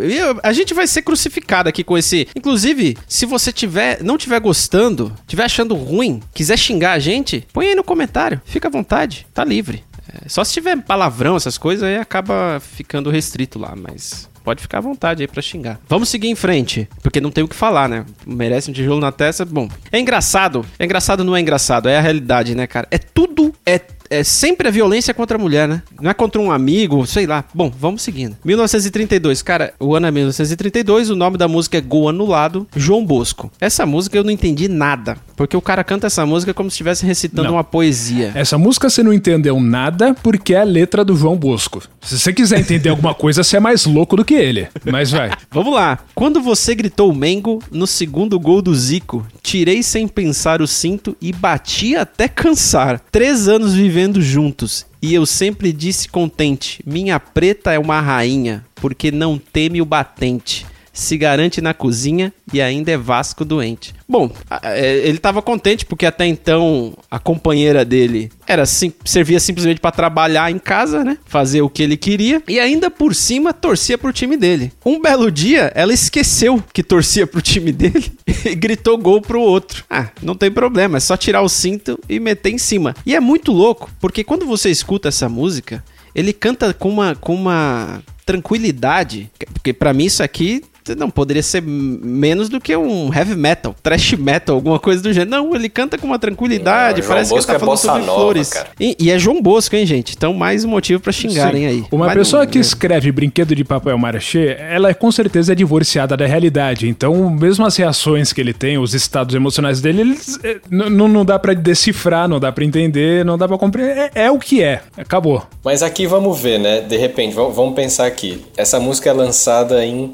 a gente vai ser crucificado aqui com esse. Inclusive, se você tiver, não tiver gostando, tiver achando ruim, quiser xingar a gente, põe aí no comentário. Fica à vontade, tá livre. É, só se tiver palavrão, essas coisas, aí acaba ficando restrito lá, mas pode ficar à vontade aí pra xingar. Vamos seguir em frente, porque não tem o que falar, né? Merece um tijolo na testa. Bom, é engraçado. É engraçado, não é engraçado. É a realidade, né, cara? É tudo. É é sempre a violência contra a mulher, né? Não é contra um amigo, sei lá. Bom, vamos seguindo. 1932, cara, o ano é 1932, o nome da música é Gol Anulado, João Bosco. Essa música eu não entendi nada, porque o cara canta essa música como se estivesse recitando Não. uma poesia. Essa música você não entendeu nada porque é a letra do João Bosco. Se você quiser entender alguma coisa, você é mais louco do que ele. Mas vai. Vamos lá. Quando você gritou Mengo no segundo gol do Zico, tirei sem pensar o cinto e bati até cansar. Três anos vivendo juntos. E eu sempre disse contente: minha preta é uma rainha, porque não teme o batente. Se garante na cozinha e ainda é Vasco doente. Bom, é, ele tava contente porque até então a companheira dele era sim, servia simplesmente pra trabalhar em casa, né? Fazer o que ele queria e ainda por cima torcia pro time dele. Um belo dia, ela esqueceu que torcia pro time dele e gritou gol pro outro. Ah, não tem problema, é só tirar o cinto e meter em cima. E é muito louco, porque quando você escuta essa música, ele canta com uma com uma tranquilidade, porque pra mim isso aqui não poderia ser menos do que um heavy metal, thrash metal, alguma coisa do gênero. Não, ele canta com uma tranquilidade, Não, João parece que ele Bosco tá é falando bossa sobre nova, flores. E, e é João Bosco, hein, gente? Então mais um motivo pra xingarem Sim. aí. Uma Mas pessoa não- que escreve brinquedo de papel marchê, ela é, com certeza é divorciada da realidade. Então, mesmo as reações que ele tem, os estados emocionais dele, eles, é, n- n- não dá pra decifrar, não dá pra entender, não dá pra compreender. É, é o que é. Acabou. Mas aqui vamos ver, né? De repente, vamos, pensar aqui. Essa música é lançada em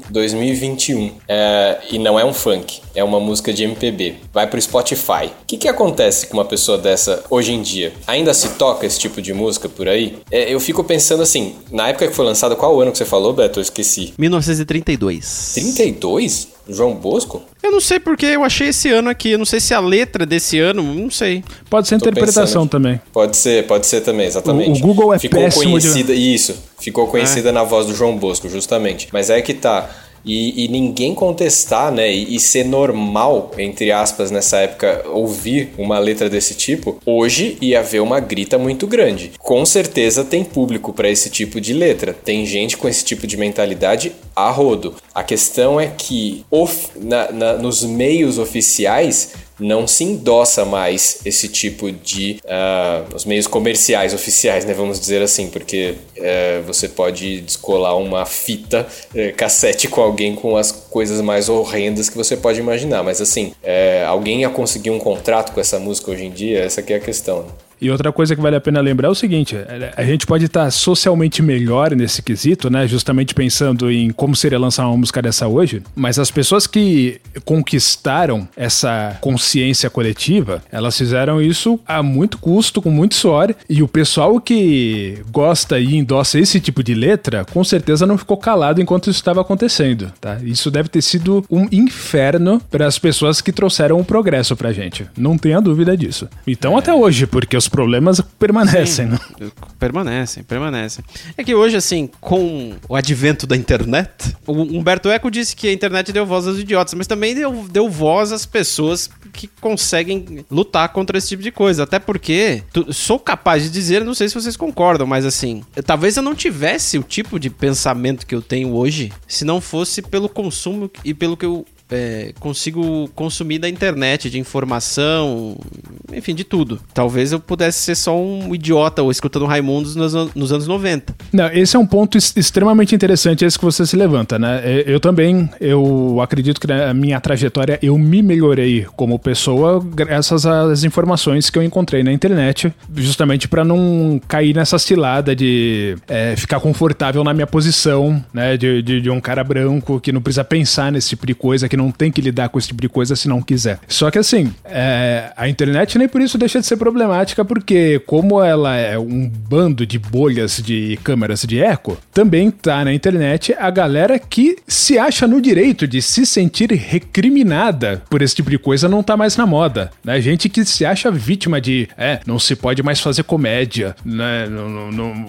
2021 é, e não é um funk, é uma música de MPB. Vai pro Spotify. O que, que acontece com uma pessoa dessa hoje em dia? Ainda se toca esse tipo de música por aí? É, eu fico pensando assim, na época que foi lançada, qual ano que você falou, Beto? Eu esqueci. 1932. 32? João Bosco? Eu não sei porque eu achei esse ano aqui. Eu não sei se a letra desse ano, não sei. Pode ser Tô interpretação pensando. também. Pode ser, pode ser também, exatamente. O- o Google é ficou péssimo de- conhecida, Isso, ficou conhecida na voz do João Bosco, justamente. Mas é que tá. E, e ninguém contestar, né? E, e ser normal, entre aspas, nessa época, ouvir uma letra desse tipo, hoje ia haver uma grita muito grande. Com certeza tem público para esse tipo de letra. Tem gente com esse tipo de mentalidade a rodo. A questão é que of- na- na- nos meios oficiais não se endossa mais esse tipo de ah, os meios comerciais oficiais, né? Vamos dizer assim, porque eh, você pode descolar uma fita eh, cassete com alguém com as coisas mais horrendas que você pode imaginar. Mas assim, eh, alguém ia conseguir um contrato com essa música hoje em dia? Essa aqui é a questão. E outra coisa que vale a pena lembrar é o seguinte: é, a gente pode estar socialmente melhor nesse quesito, né? Justamente pensando em como seria lançar uma música dessa hoje, mas as pessoas que conquistaram essa consciência coletiva, elas fizeram isso a muito custo, com muito suor, e o pessoal que gosta e endossa esse tipo de letra, com certeza não ficou calado enquanto isso estava acontecendo, tá? Isso deve ter sido um inferno para as pessoas que trouxeram o progresso pra gente. Não tenha dúvida disso. Então até hoje, porque os problemas permanecem, né? Permanecem, permanecem. É que hoje, assim, com o advento da internet, o Humberto Eco disse que a internet deu voz aos idiotas, mas também deu, deu voz às pessoas que conseguem lutar contra esse tipo de coisa. Até porque, tu- sou capaz de dizer, não sei se vocês concordam, mas assim, eu- talvez eu não tivesse o tipo de pensamento que eu tenho hoje se não fosse pelo consumo e pelo que eu é, consigo consumir da internet, de informação, enfim, de tudo. Talvez eu pudesse ser só um idiota ou escutando Raimundos nos, nos anos 90. Não, esse é um ponto extremamente interessante, esse que você se levanta, né? Eu também, eu acredito que na minha trajetória eu me melhorei como pessoa graças às informações que eu encontrei na internet, justamente para não cair nessa cilada de é, ficar confortável na minha posição, né? De, de, de um cara branco que não precisa pensar nesse tipo de coisa, que não tem que lidar com esse tipo de coisa se não quiser. Só que assim, é, a internet nem por isso deixa de ser problemática, porque como ela é um bando de bolhas de câmeras de eco, também tá na internet a galera que se acha no direito de se sentir recriminada por esse tipo de coisa não tá mais na moda, né? Gente que se acha vítima de, é, não se pode mais fazer comédia, né?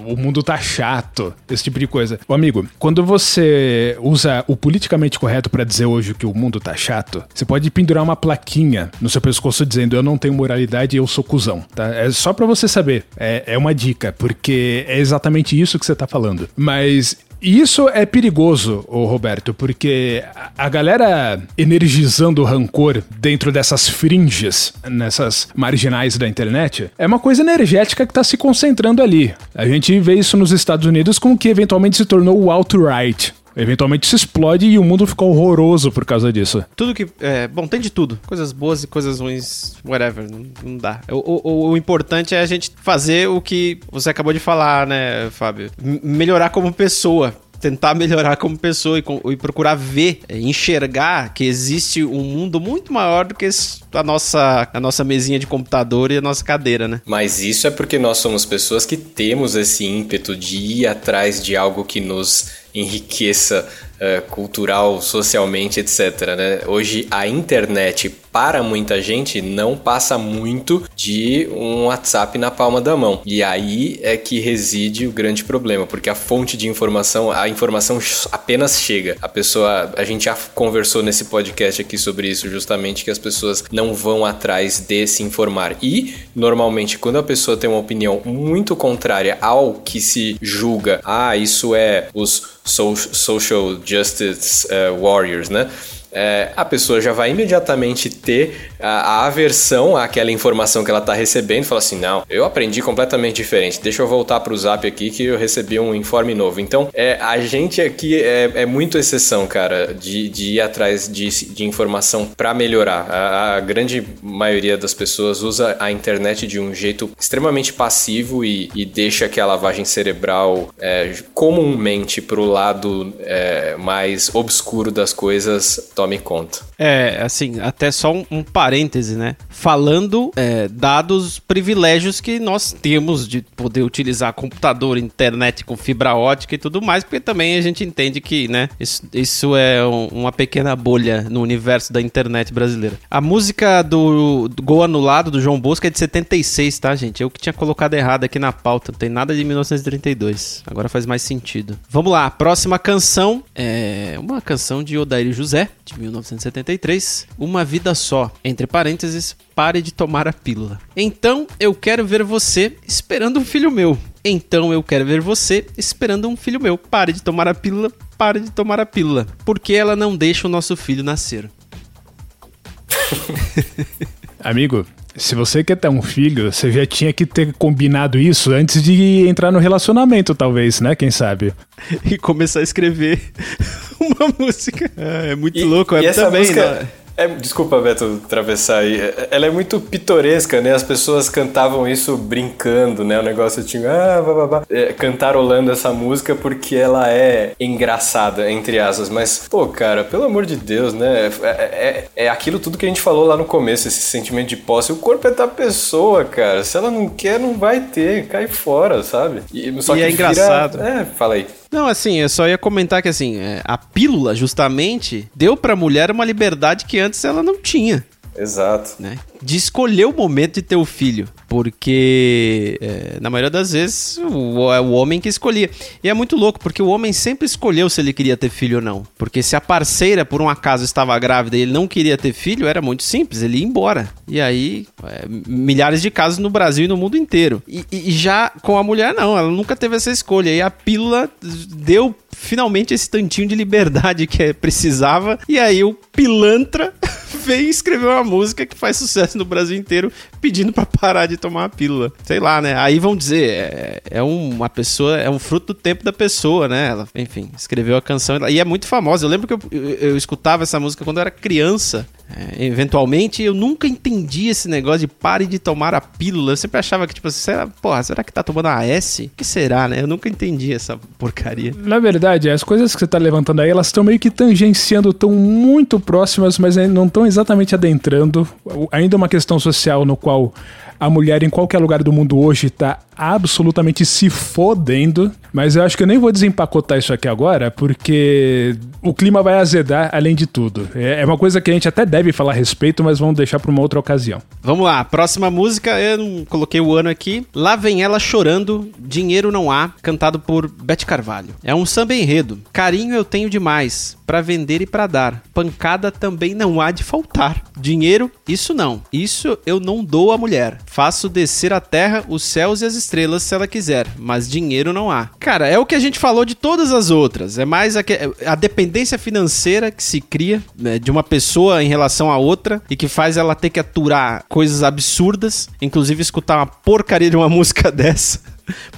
O mundo tá chato, esse tipo de coisa. Ô amigo, quando você usa o politicamente correto pra dizer hoje que o mundo tá chato, você pode pendurar uma plaquinha no seu pescoço dizendo eu não tenho moralidade eu sou cuzão, tá? É só pra você saber, é, é uma dica, porque é exatamente isso que você tá falando. Mas isso é perigoso, Roberto, porque a galera energizando o rancor dentro dessas fringes, nessas marginais da internet, é uma coisa energética que está se concentrando ali. A gente vê isso nos Estados Unidos com o que eventualmente se tornou o alt-right. Eventualmente se explode e o mundo fica horroroso por causa disso. Tudo que. É, bom, tem de tudo. Coisas boas e coisas ruins, whatever. Não, não dá. O, o, o, importante é a gente fazer o que você acabou de falar, né, Fábio? M melhorar como pessoa tentar melhorar como pessoa e, e, procurar ver, é, enxergar que existe um mundo muito maior do que a nossa, a nossa mesinha de computador e a nossa cadeira, né? Mas isso é porque nós somos pessoas que temos esse ímpeto de ir atrás de algo que nos enriqueça uh, cultural, socialmente, etc. Né? Hoje a internet para muita gente não passa muito de um WhatsApp na palma da mão. E aí é que reside o grande problema, porque a fonte de informação, a informação apenas chega. A pessoa, a gente já conversou nesse podcast aqui sobre isso justamente que as pessoas não vão atrás de se informar. E normalmente quando a pessoa tem uma opinião muito contrária ao que se julga, ah, isso é os social justice uh, warriors, né? É, a pessoa já vai imediatamente ter a, a, aversão àquela informação que ela está recebendo e fala assim: não, eu aprendi completamente diferente, deixa eu voltar para o zap aqui que eu recebi um informe novo. Então, é, a gente aqui é, é muito exceção, cara, de, de ir atrás de, de informação para melhorar. A, a, grande maioria das pessoas usa a internet de um jeito extremamente passivo e, e deixa que a lavagem cerebral é, comumente para o lado é, mais obscuro das coisas tome conta. É, assim, até só um, um parêntese, né? Falando é, dados privilégios que nós temos de poder utilizar computador, internet com fibra ótica e tudo mais, porque também a gente entende que, né, isso, isso é um, uma pequena bolha no universo da internet brasileira. A música do, do Gol Anulado do João Bosco é de 76, tá, gente? Eu que tinha colocado errado aqui na pauta, não tem nada de 1932. Agora faz mais sentido. Vamos lá, próxima canção é uma canção de Odair José, de 1973, Uma Vida Só, entre parênteses, pare de tomar a pílula. Então eu quero ver você esperando um filho meu. Então eu quero ver você esperando um filho meu. Pare de tomar a pílula, pare de tomar a pílula. Porque ela não deixa o nosso filho nascer. Amigo, se você quer ter um filho, você já tinha que ter combinado isso antes de entrar no relacionamento, talvez, né? Quem sabe? E começar a escrever uma música. É, é muito e, louco. É essa também, música... Né? É, desculpa, Beto, atravessar aí. Ela é muito pitoresca, né? As pessoas cantavam isso brincando, né? O negócio tinha. Ah, blá, blá, blá. É, cantarolando essa música porque ela é engraçada, entre aspas. Mas, pô, cara, pelo amor de Deus, né? É, é, é, aquilo tudo que a gente falou lá no começo, esse sentimento de posse. O corpo é da pessoa, cara. Se ela não quer, não vai ter. Cai fora, sabe? E, só e que é engraçado. É, fala aí. Não, assim, eu só ia comentar que assim, é, a pílula, justamente, deu pra mulher uma liberdade que antes ela não tinha. Exato. Né? De escolher o momento de ter o filho. Porque, é, na maioria das vezes, o, é o homem que escolhia. E é muito louco, porque o homem sempre escolheu se ele queria ter filho ou não. Porque se a parceira, por um acaso, estava grávida e ele não queria ter filho, era muito simples, ele ia embora. E aí, é, milhares de casos no Brasil e no mundo inteiro. E, e já com a mulher, não, ela nunca teve essa escolha. E a pílula deu finalmente esse tantinho de liberdade que precisava. E aí o pilantra veio escrever uma música que faz sucesso no Brasil inteiro pedindo para parar de tomar a pílula. Sei lá, né? Aí vão dizer, é, é, uma pessoa, é um fruto do tempo da pessoa, né? Ela, enfim, escreveu a canção e é muito famosa. Eu lembro que eu, eu, eu escutava essa música quando eu era criança. É, eventualmente, eu nunca entendi esse negócio de pare de tomar a pílula. Eu sempre achava que, tipo, será, porra, será que tá tomando a S? O que será, né? Eu nunca entendi essa porcaria. Na verdade, as coisas que você tá levantando aí, elas estão meio que tangenciando, estão muito próximas, mas não estão exatamente adentrando. Ainda uma questão social no qual a mulher em qualquer lugar do mundo hoje tá absolutamente se fodendo. Mas eu acho que eu nem vou desempacotar isso aqui agora, porque o clima vai azedar além de tudo. É, é uma coisa que a gente até deve falar a respeito, mas vamos deixar para uma outra ocasião. Vamos lá, próxima música, eu não coloquei o ano aqui. Lá vem ela chorando, Dinheiro Não Há, cantado por Bete Carvalho. É um samba enredo. Carinho eu tenho demais, para vender e para dar. Pancada também não há de faltar. Dinheiro, isso não. Isso eu não dou à mulher. Faço descer a terra, os céus e as estrelas se ela quiser, mas dinheiro não há. Cara, é o que a gente falou de todas as outras. É mais a, a dependência financeira que se cria né, de uma pessoa em relação a outra e que faz ela ter que aturar coisas absurdas, inclusive escutar uma porcaria de uma música dessa.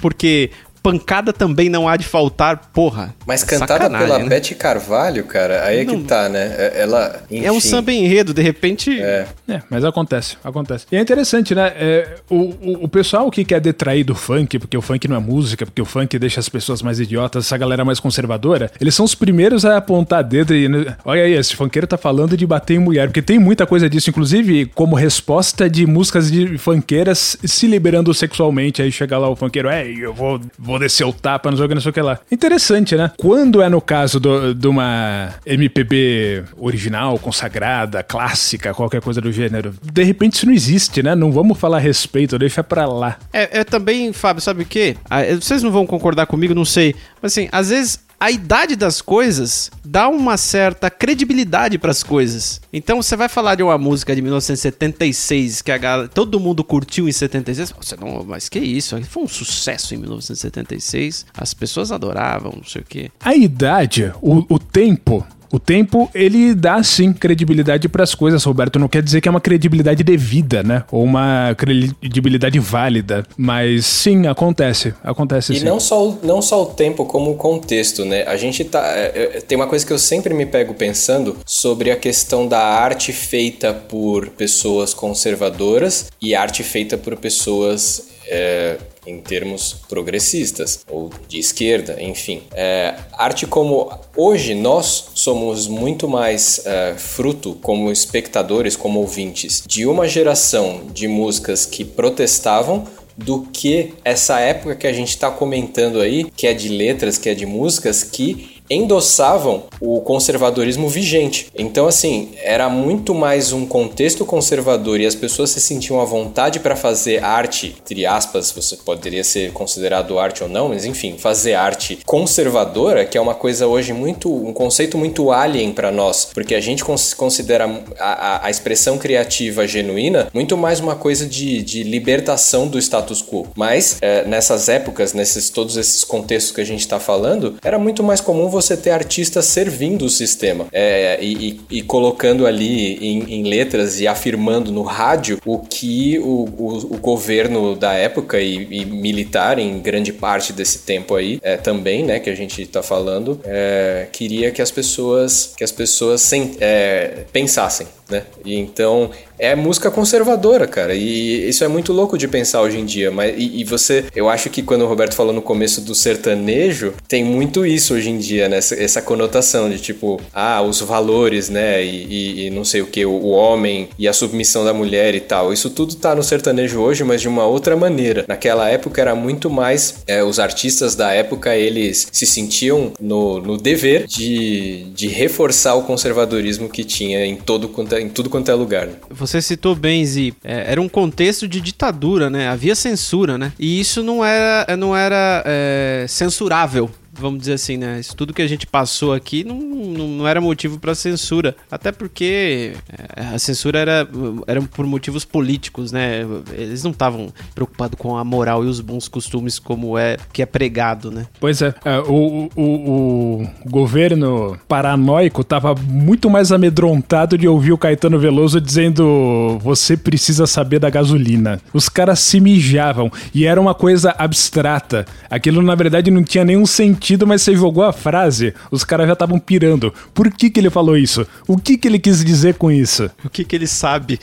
Porque pancada também não há de faltar, porra. Mas cantada pela né? Beth Carvalho, cara, aí é não, que tá, né? É, ela. Enfim. É um samba enredo, de repente. É. é. mas acontece, acontece. E é interessante, né? É, o, o, o, pessoal que quer detrair do funk, porque o funk não é música, porque o funk deixa as pessoas mais idiotas, essa galera mais conservadora, eles são os primeiros a apontar dedo e. Né, olha aí, esse funkeiro tá falando de bater em mulher, porque tem muita coisa disso, inclusive como resposta de músicas de funkeiras se liberando sexualmente. Aí chega lá o funkeiro, é, eu vou, vou vou descer o tapa, não sei o que, não sei o que lá. Interessante, né? Quando é no caso de uma MPB original, consagrada, clássica, qualquer coisa do gênero, de repente isso não existe, né? Não vamos falar a respeito, deixa pra lá. É, é também, Fábio, sabe o quê? Ah, vocês não vão concordar comigo, não sei. Mas assim, às vezes a idade das coisas dá uma certa credibilidade para as coisas. Então você vai falar de uma música de 1976 que a galera, todo mundo curtiu em 76, você não, mas que isso? Foi um sucesso em 1976. As pessoas adoravam, não sei o quê. A idade, o, o tempo o tempo, ele dá sim credibilidade para as coisas, Roberto. Não quer dizer que é uma credibilidade devida, né? Ou uma credibilidade válida. Mas sim, acontece. Acontece e sim. E não só, não só o tempo, como o contexto, né? A gente tá. É, é, tem uma coisa que eu sempre me pego pensando sobre a questão da arte feita por pessoas conservadoras e arte feita por pessoas é, em termos progressistas ou de esquerda, enfim. É, arte como hoje nós somos muito mais é, fruto, como espectadores, como ouvintes, de uma geração de músicas que protestavam do que essa época que a gente está comentando aí, que é de letras, que é de músicas, que endossavam o conservadorismo vigente. Então, assim, era muito mais um contexto conservador e as pessoas se sentiam à vontade para fazer arte, entre aspas, você poderia ser considerado arte ou não, mas enfim, fazer arte conservadora, que é uma coisa hoje muito, um conceito muito alien para nós, porque a gente considera a, a, expressão criativa genuína muito mais uma coisa de, de libertação do status quo. Mas é, nessas épocas, nesses todos esses contextos que a gente está falando, era muito mais comum você você ter artistas servindo o sistema é, e, e, e, colocando ali em, em, letras e afirmando no rádio o que o, o, o governo da época e, e, militar, em grande parte desse tempo aí, é, também, né, que a gente está falando, é, queria que as pessoas, que as pessoas sem, é, pensassem né? E então é música conservadora, cara. E isso é muito louco de pensar hoje em dia. Mas e, e, você, eu acho que quando o Roberto falou no começo do sertanejo, tem muito isso hoje em dia, né? Essa, essa conotação de tipo, ah, os valores, né? E, e, e não sei o que, o, o, homem e a submissão da mulher e tal. Isso tudo tá no sertanejo hoje, mas de uma outra maneira. Naquela época era muito mais é, os artistas da época eles se sentiam no, no dever de, de reforçar o conservadorismo que tinha em todo quanto é em tudo quanto é lugar. Né? Você citou bem, Zi, é, era um contexto de ditadura, né? Havia censura, né? E isso não era, não era é, censurável vamos dizer assim, né? Isso tudo que a gente passou aqui não, não, não era motivo para censura. Até porque é, a censura era, era por motivos políticos, né? Eles não estavam preocupados com a moral e os bons costumes como é que é pregado, né? Pois é. é o, o, o governo paranoico tava muito mais amedrontado de ouvir o Caetano Veloso dizendo você precisa saber da gasolina. Os caras se mijavam e era uma coisa abstrata. Aquilo na verdade não tinha nenhum sentido sentido, mas você jogou a frase, os caras já estavam pirando. Por que, que ele falou isso? O que, que ele quis dizer com isso? O que, que ele sabe?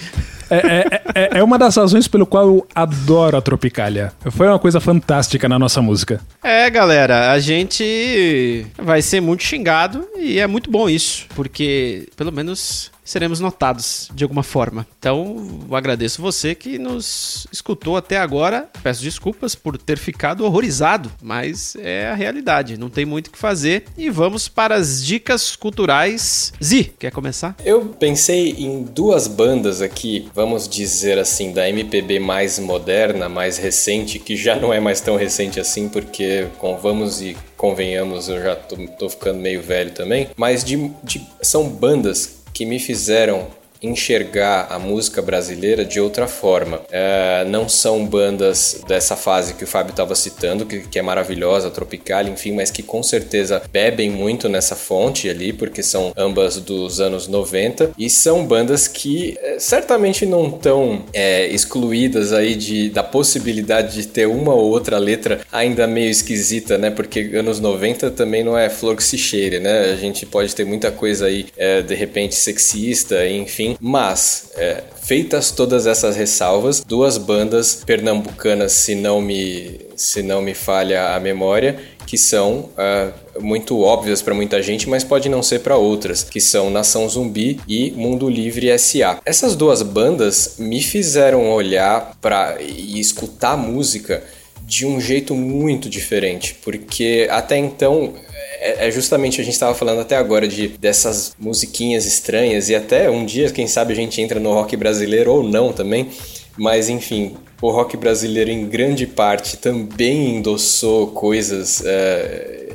É, é, é, é, uma das razões pelo qual eu adoro a Tropicália. Foi uma coisa fantástica na nossa música. É, galera, a gente vai ser muito xingado e é muito bom isso, porque pelo menos seremos notados de alguma forma. Então, agradeço você que nos escutou até agora. Peço desculpas por ter ficado horrorizado, mas é a realidade, não tem muito o que fazer. E vamos para as dicas culturais. Zi, quer começar? Eu pensei em duas bandas aqui, vamos dizer assim, da MPB mais moderna, mais recente, que já não é mais tão recente assim, porque com vamos e convenhamos, eu já tô, tô ficando meio velho também, mas de, de, são bandas que me fizeram enxergar a música brasileira de outra forma. É, não são bandas dessa fase que o Fábio estava citando, que, que, é maravilhosa, tropical, enfim, mas que com certeza bebem muito nessa fonte ali, porque são ambas dos anos 90 e são bandas que é, certamente não estão é, excluídas aí de, da possibilidade de ter uma ou outra letra ainda meio esquisita, né? Porque anos 90 também não é flor que se cheire, né? A gente pode ter muita coisa aí, é, de repente, sexista, enfim. Mas, é, feitas todas essas ressalvas, duas bandas pernambucanas, se não me, se não me falha a memória, que são uh, muito óbvias para muita gente, mas pode não ser para outras, que são Nação Zumbi e Mundo Livre SA. Essas duas bandas me fizeram olhar para e escutar música de um jeito muito diferente, porque até então é, é justamente a gente estava falando até agora de dessas musiquinhas estranhas e até um dia, quem sabe, a gente entra no rock brasileiro ou não também. Mas enfim, o rock brasileiro em grande parte também endossou coisas é,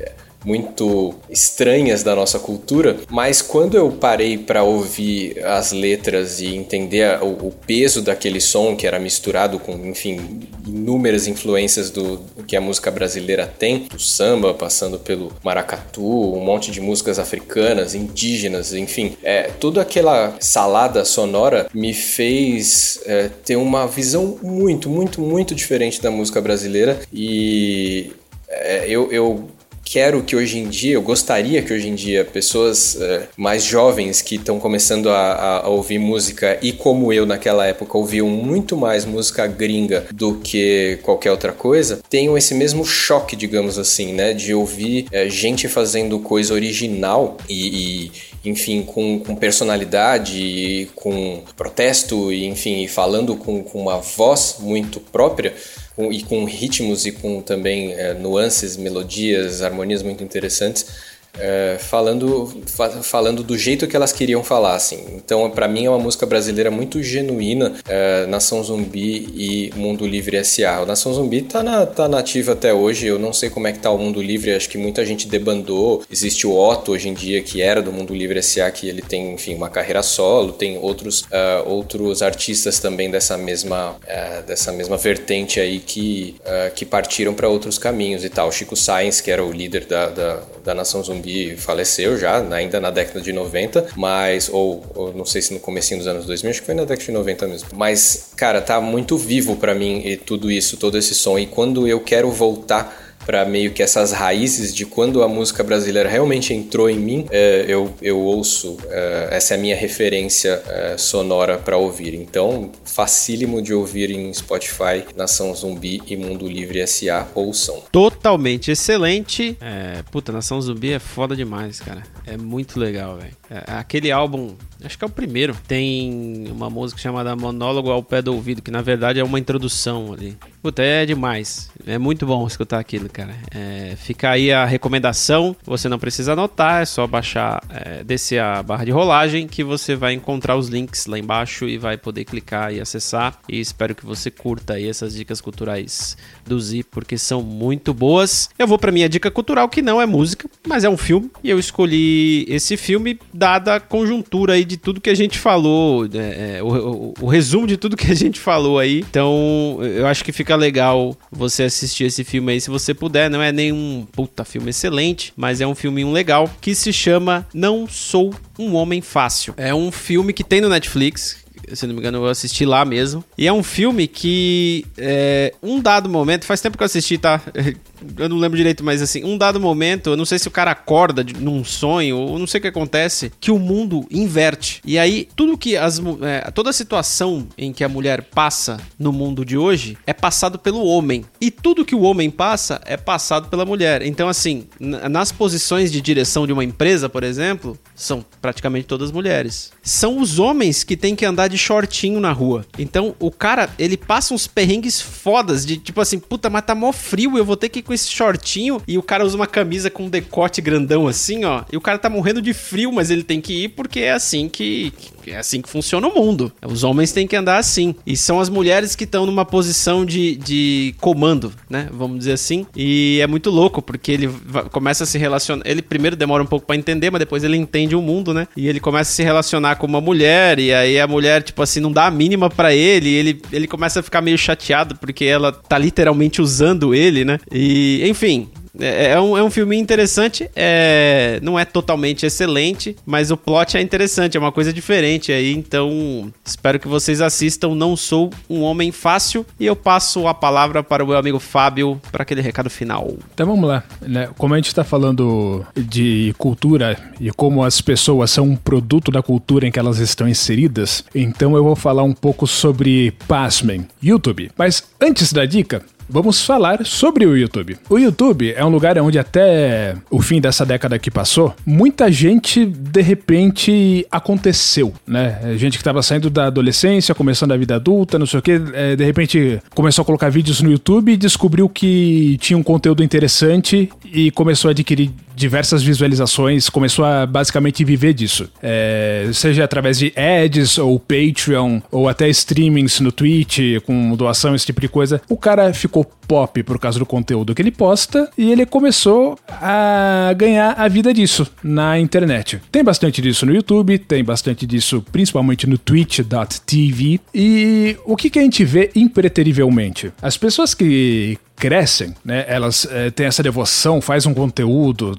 muito estranhas da nossa cultura, mas quando eu parei para ouvir as letras e entender o, o, peso daquele som que era misturado com, enfim, inúmeras influências do, que a música brasileira tem, do samba, passando pelo maracatu, um monte de músicas africanas, indígenas, enfim, é, toda aquela salada sonora me fez é, ter uma visão muito, muito, muito diferente da música brasileira e é, eu, eu quero que hoje em dia, eu gostaria que hoje em dia pessoas é, mais jovens que estão começando a, a, ouvir música e como eu naquela época ouviam muito mais música gringa do que qualquer outra coisa, tenham esse mesmo choque, digamos assim, né, de ouvir é, gente fazendo coisa original e, e enfim, com, com personalidade, com protesto e enfim, falando com, com uma voz muito própria e com ritmos e com também é, nuances, melodias, harmonias muito interessantes é, falando, fa falando do jeito que elas queriam falar, assim. Então, para mim, é uma música brasileira muito genuína, é, Nação Zumbi e Mundo Livre S.A. O Nação Zumbi tá, na, tá nativa até hoje, eu não sei como é que tá o Mundo Livre, acho que muita gente debandou. Existe o Otto hoje em dia, que era do Mundo Livre S.A., que ele tem, enfim, uma carreira solo, tem outros, uh, outros artistas também dessa mesma, uh, dessa mesma vertente aí que, uh, que partiram para outros caminhos e tal. Chico Sainz, que era o líder da, da, da Nação Zumbi, Zumbi faleceu já, ainda na década de 90, mas, ou, ou não sei se no comecinho dos anos 2000, acho que foi na década de 90 mesmo. Mas, cara, tá muito vivo para mim tudo isso, todo esse som. E quando eu quero voltar para meio que essas raízes de quando a música brasileira realmente entrou em mim, é, eu, eu ouço, é, essa é a minha referência é, sonora para ouvir. Então, facílimo de ouvir em Spotify, Nação Zumbi e Mundo Livre S.A. ouçam. Totalmente excelente. É, puta, Nação Zumbi é foda demais, cara. É muito legal, velho. É, aquele álbum Acho que é o primeiro. Tem uma música chamada Monólogo ao Pé do Ouvido, que na verdade é uma introdução ali. Puta, é demais. É muito bom escutar aquilo, cara. É, fica aí a recomendação. Você não precisa anotar, é só baixar, é, descer a barra de rolagem que você vai encontrar os links lá embaixo e vai poder clicar e acessar. E espero que você curta aí essas dicas culturais do Zip, porque são muito boas. Eu vou para minha dica cultural, que não é música, mas é um filme. E eu escolhi esse filme dada a conjuntura aí de de tudo que a gente falou, né, é, o, o, o, resumo de tudo que a gente falou aí. Então, eu acho que fica legal você assistir esse filme aí se você puder. Não é nenhum puta filme excelente, mas é um filminho legal que se chama Não Sou um Homem Fácil. É um filme que tem no Netflix, se não me engano, eu assisti lá mesmo. E é um filme que, é, um dado momento, faz tempo que eu assisti, tá? eu não lembro direito, mas assim, um dado momento, eu não sei se o cara acorda de, num sonho, ou não sei o que acontece, que o mundo inverte. E aí, tudo que as. É, toda a situação em que a mulher passa no mundo de hoje é passado pelo homem. E tudo que o homem passa é passado pela mulher. Então, assim, nas posições de direção de uma empresa, por exemplo, são praticamente todas mulheres. São os homens que têm que andar de shortinho na rua. Então, o cara, ele passa uns perrengues fodas de tipo assim, puta, mas tá mó frio, eu vou ter que ir esse shortinho e o cara usa uma camisa com um decote grandão assim, ó. E o cara tá morrendo de frio, mas ele tem que ir porque é assim que, É assim que funciona o mundo. Os homens têm que andar assim. E são as mulheres que estão numa posição de, de comando, né? Vamos dizer assim. E é muito louco, porque ele começa a se relacionar. Ele primeiro demora um pouco para entender, mas depois ele entende o mundo, né? E ele começa a se relacionar com uma mulher, e aí a mulher, tipo assim, não dá a mínima para ele. ele, ele começa a ficar meio chateado, porque ela tá literalmente usando ele, né? E, enfim, é, é, um, é um filme interessante, é, não é totalmente excelente, mas o plot é interessante, é uma coisa diferente aí, então espero que vocês assistam. Não sou um homem fácil e eu passo a palavra para o meu amigo Fábio para aquele recado final. Então vamos lá, né? Como a gente está falando de cultura e como as pessoas são um produto da cultura em que elas estão inseridas, então eu vou falar um pouco sobre, pasmem, YouTube. Mas antes da dica, vamos falar sobre o YouTube. O YouTube é um lugar onde até o fim dessa década que passou, muita gente de repente aconteceu, né? Gente que estava saindo da adolescência, começando a vida adulta, não sei o que, é, de repente começou a colocar vídeos no YouTube e descobriu que tinha um conteúdo interessante e começou a adquirir diversas visualizações, começou a basicamente viver disso. É, seja através de ads ou Patreon ou até streamings no Twitch com doação, esse tipo de coisa. O cara ficou pop por causa do conteúdo que ele posta e ele começou a ganhar a vida disso na internet. Tem bastante disso no YouTube, tem bastante disso principalmente no twitch.tv e o que, que a gente vê impreterivelmente? As pessoas que crescem, né? Elas é, têm essa devoção, faz um conteúdo,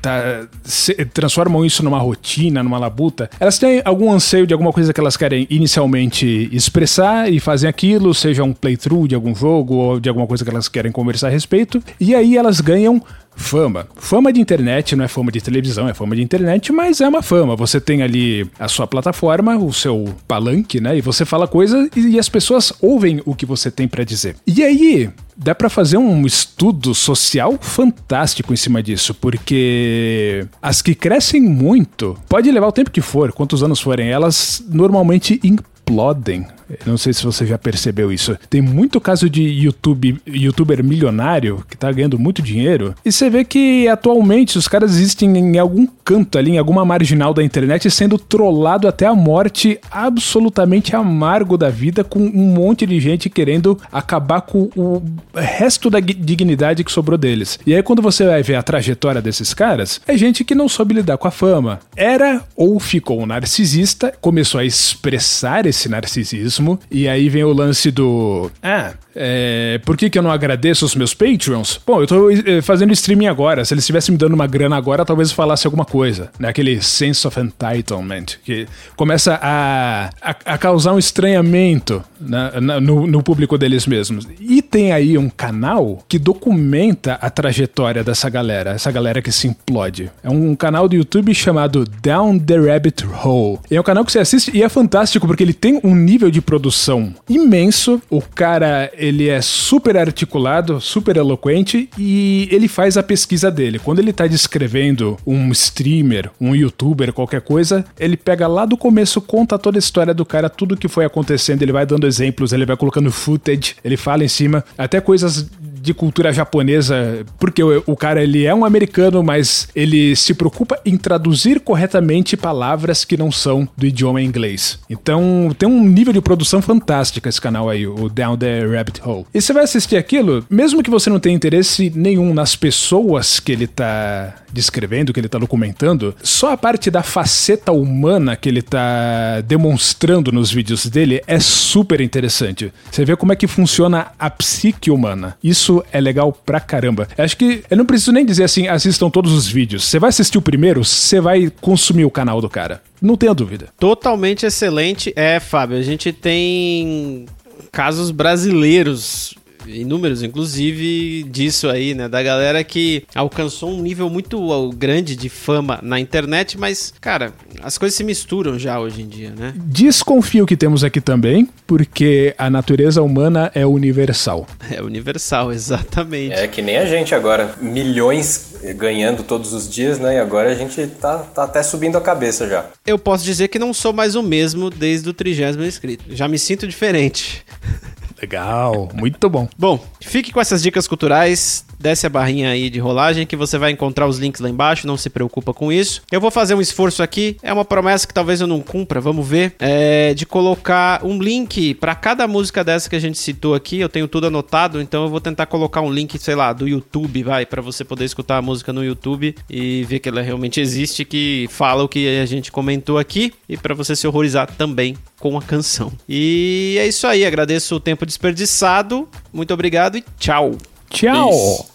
tá, se, transformam isso numa rotina, numa labuta. Elas têm algum anseio de alguma coisa que elas querem inicialmente expressar e fazem aquilo, seja um playthrough de algum jogo ou de alguma coisa que elas querem conversar a respeito. E aí elas ganham fama. Fama de internet não é fama de televisão, é fama de internet, mas é uma fama. Você tem ali a sua plataforma, o seu palanque, né? E você fala coisa e, as pessoas ouvem o que você tem para dizer. E aí, dá para fazer um estudo social fantástico em cima disso, porque as que crescem muito, pode levar o tempo que for, quantos anos forem, elas normalmente implodem não sei se você já percebeu isso. Tem muito caso de YouTube, youtuber milionário que tá ganhando muito dinheiro. E você vê que atualmente os caras existem em algum canto ali, em alguma marginal da internet, sendo trollado até a morte, absolutamente amargo da vida, com um monte de gente querendo acabar com o resto da dignidade que sobrou deles. E aí, quando você vai ver a trajetória desses caras, é gente que não soube lidar com a fama. Era ou ficou narcisista, começou a expressar esse narcisismo mesmo. E aí vem o lance do. Ah, é, por que, que eu não agradeço os meus Patreons? Bom, eu tô é, fazendo streaming agora. Se eles estivessem me dando uma grana agora, talvez eu falasse alguma coisa. Né? Aquele sense of entitlement que começa a, a, a causar um estranhamento na, no, no público deles mesmos. E tem aí um canal que documenta a trajetória dessa galera, essa galera que se implode. É um canal do YouTube chamado Down the Rabbit Hole. é um canal que você assiste e é fantástico porque ele tem um nível de produção imenso. O cara ele é super articulado, super eloquente e ele faz a pesquisa dele. Quando ele tá descrevendo um streamer, um youtuber, qualquer coisa, ele pega lá do começo, conta toda a história do cara, tudo que foi acontecendo, ele vai dando exemplos, ele vai colocando footage, ele fala em cima, até coisas de cultura japonesa, porque o, o, cara ele é um americano, mas ele se preocupa em traduzir corretamente palavras que não são do idioma inglês. Então tem um nível de produção fantástico esse canal aí, o Down the Rabbit Hole. E você vai assistir aquilo, mesmo que você não tenha interesse nenhum nas pessoas que ele tá descrevendo, que ele tá documentando, só a parte da faceta humana que ele tá demonstrando nos vídeos dele é super interessante. Você vê como é que funciona a psique humana. Isso é legal pra caramba. Acho que eu não preciso nem dizer assim, assistam todos os vídeos. Você vai assistir o primeiro, você vai consumir o canal do cara. Não tenha dúvida. Totalmente excelente. É, Fábio, a gente tem casos brasileiros inúmeros, inclusive, disso aí, né? Da galera que alcançou um nível muito grande de fama na internet, mas, cara, as coisas se misturam já hoje em dia, né? Desconfio que temos aqui também, porque a natureza humana é universal. É universal, exatamente. É que nem a gente agora, milhões ganhando todos os dias, né? E agora a gente tá, tá até subindo a cabeça já. Eu posso dizer que não sou mais o mesmo desde o trigésimo inscrito. Já me sinto diferente. Legal, muito bom. Bom, fique com essas dicas culturais desce a barrinha aí de rolagem que você vai encontrar os links lá embaixo, não se preocupa com isso. Eu vou fazer um esforço aqui, é uma promessa que talvez eu não cumpra, vamos ver, é de colocar um link para cada música dessa que a gente citou aqui, eu tenho tudo anotado, então eu vou tentar colocar um link, sei lá, do YouTube, vai, para você poder escutar a música no YouTube e ver que ela realmente existe, que fala o que a gente comentou aqui e para você se horrorizar também com a canção. E é isso aí, agradeço o tempo desperdiçado. Muito obrigado e tchau. Tchau. Peace.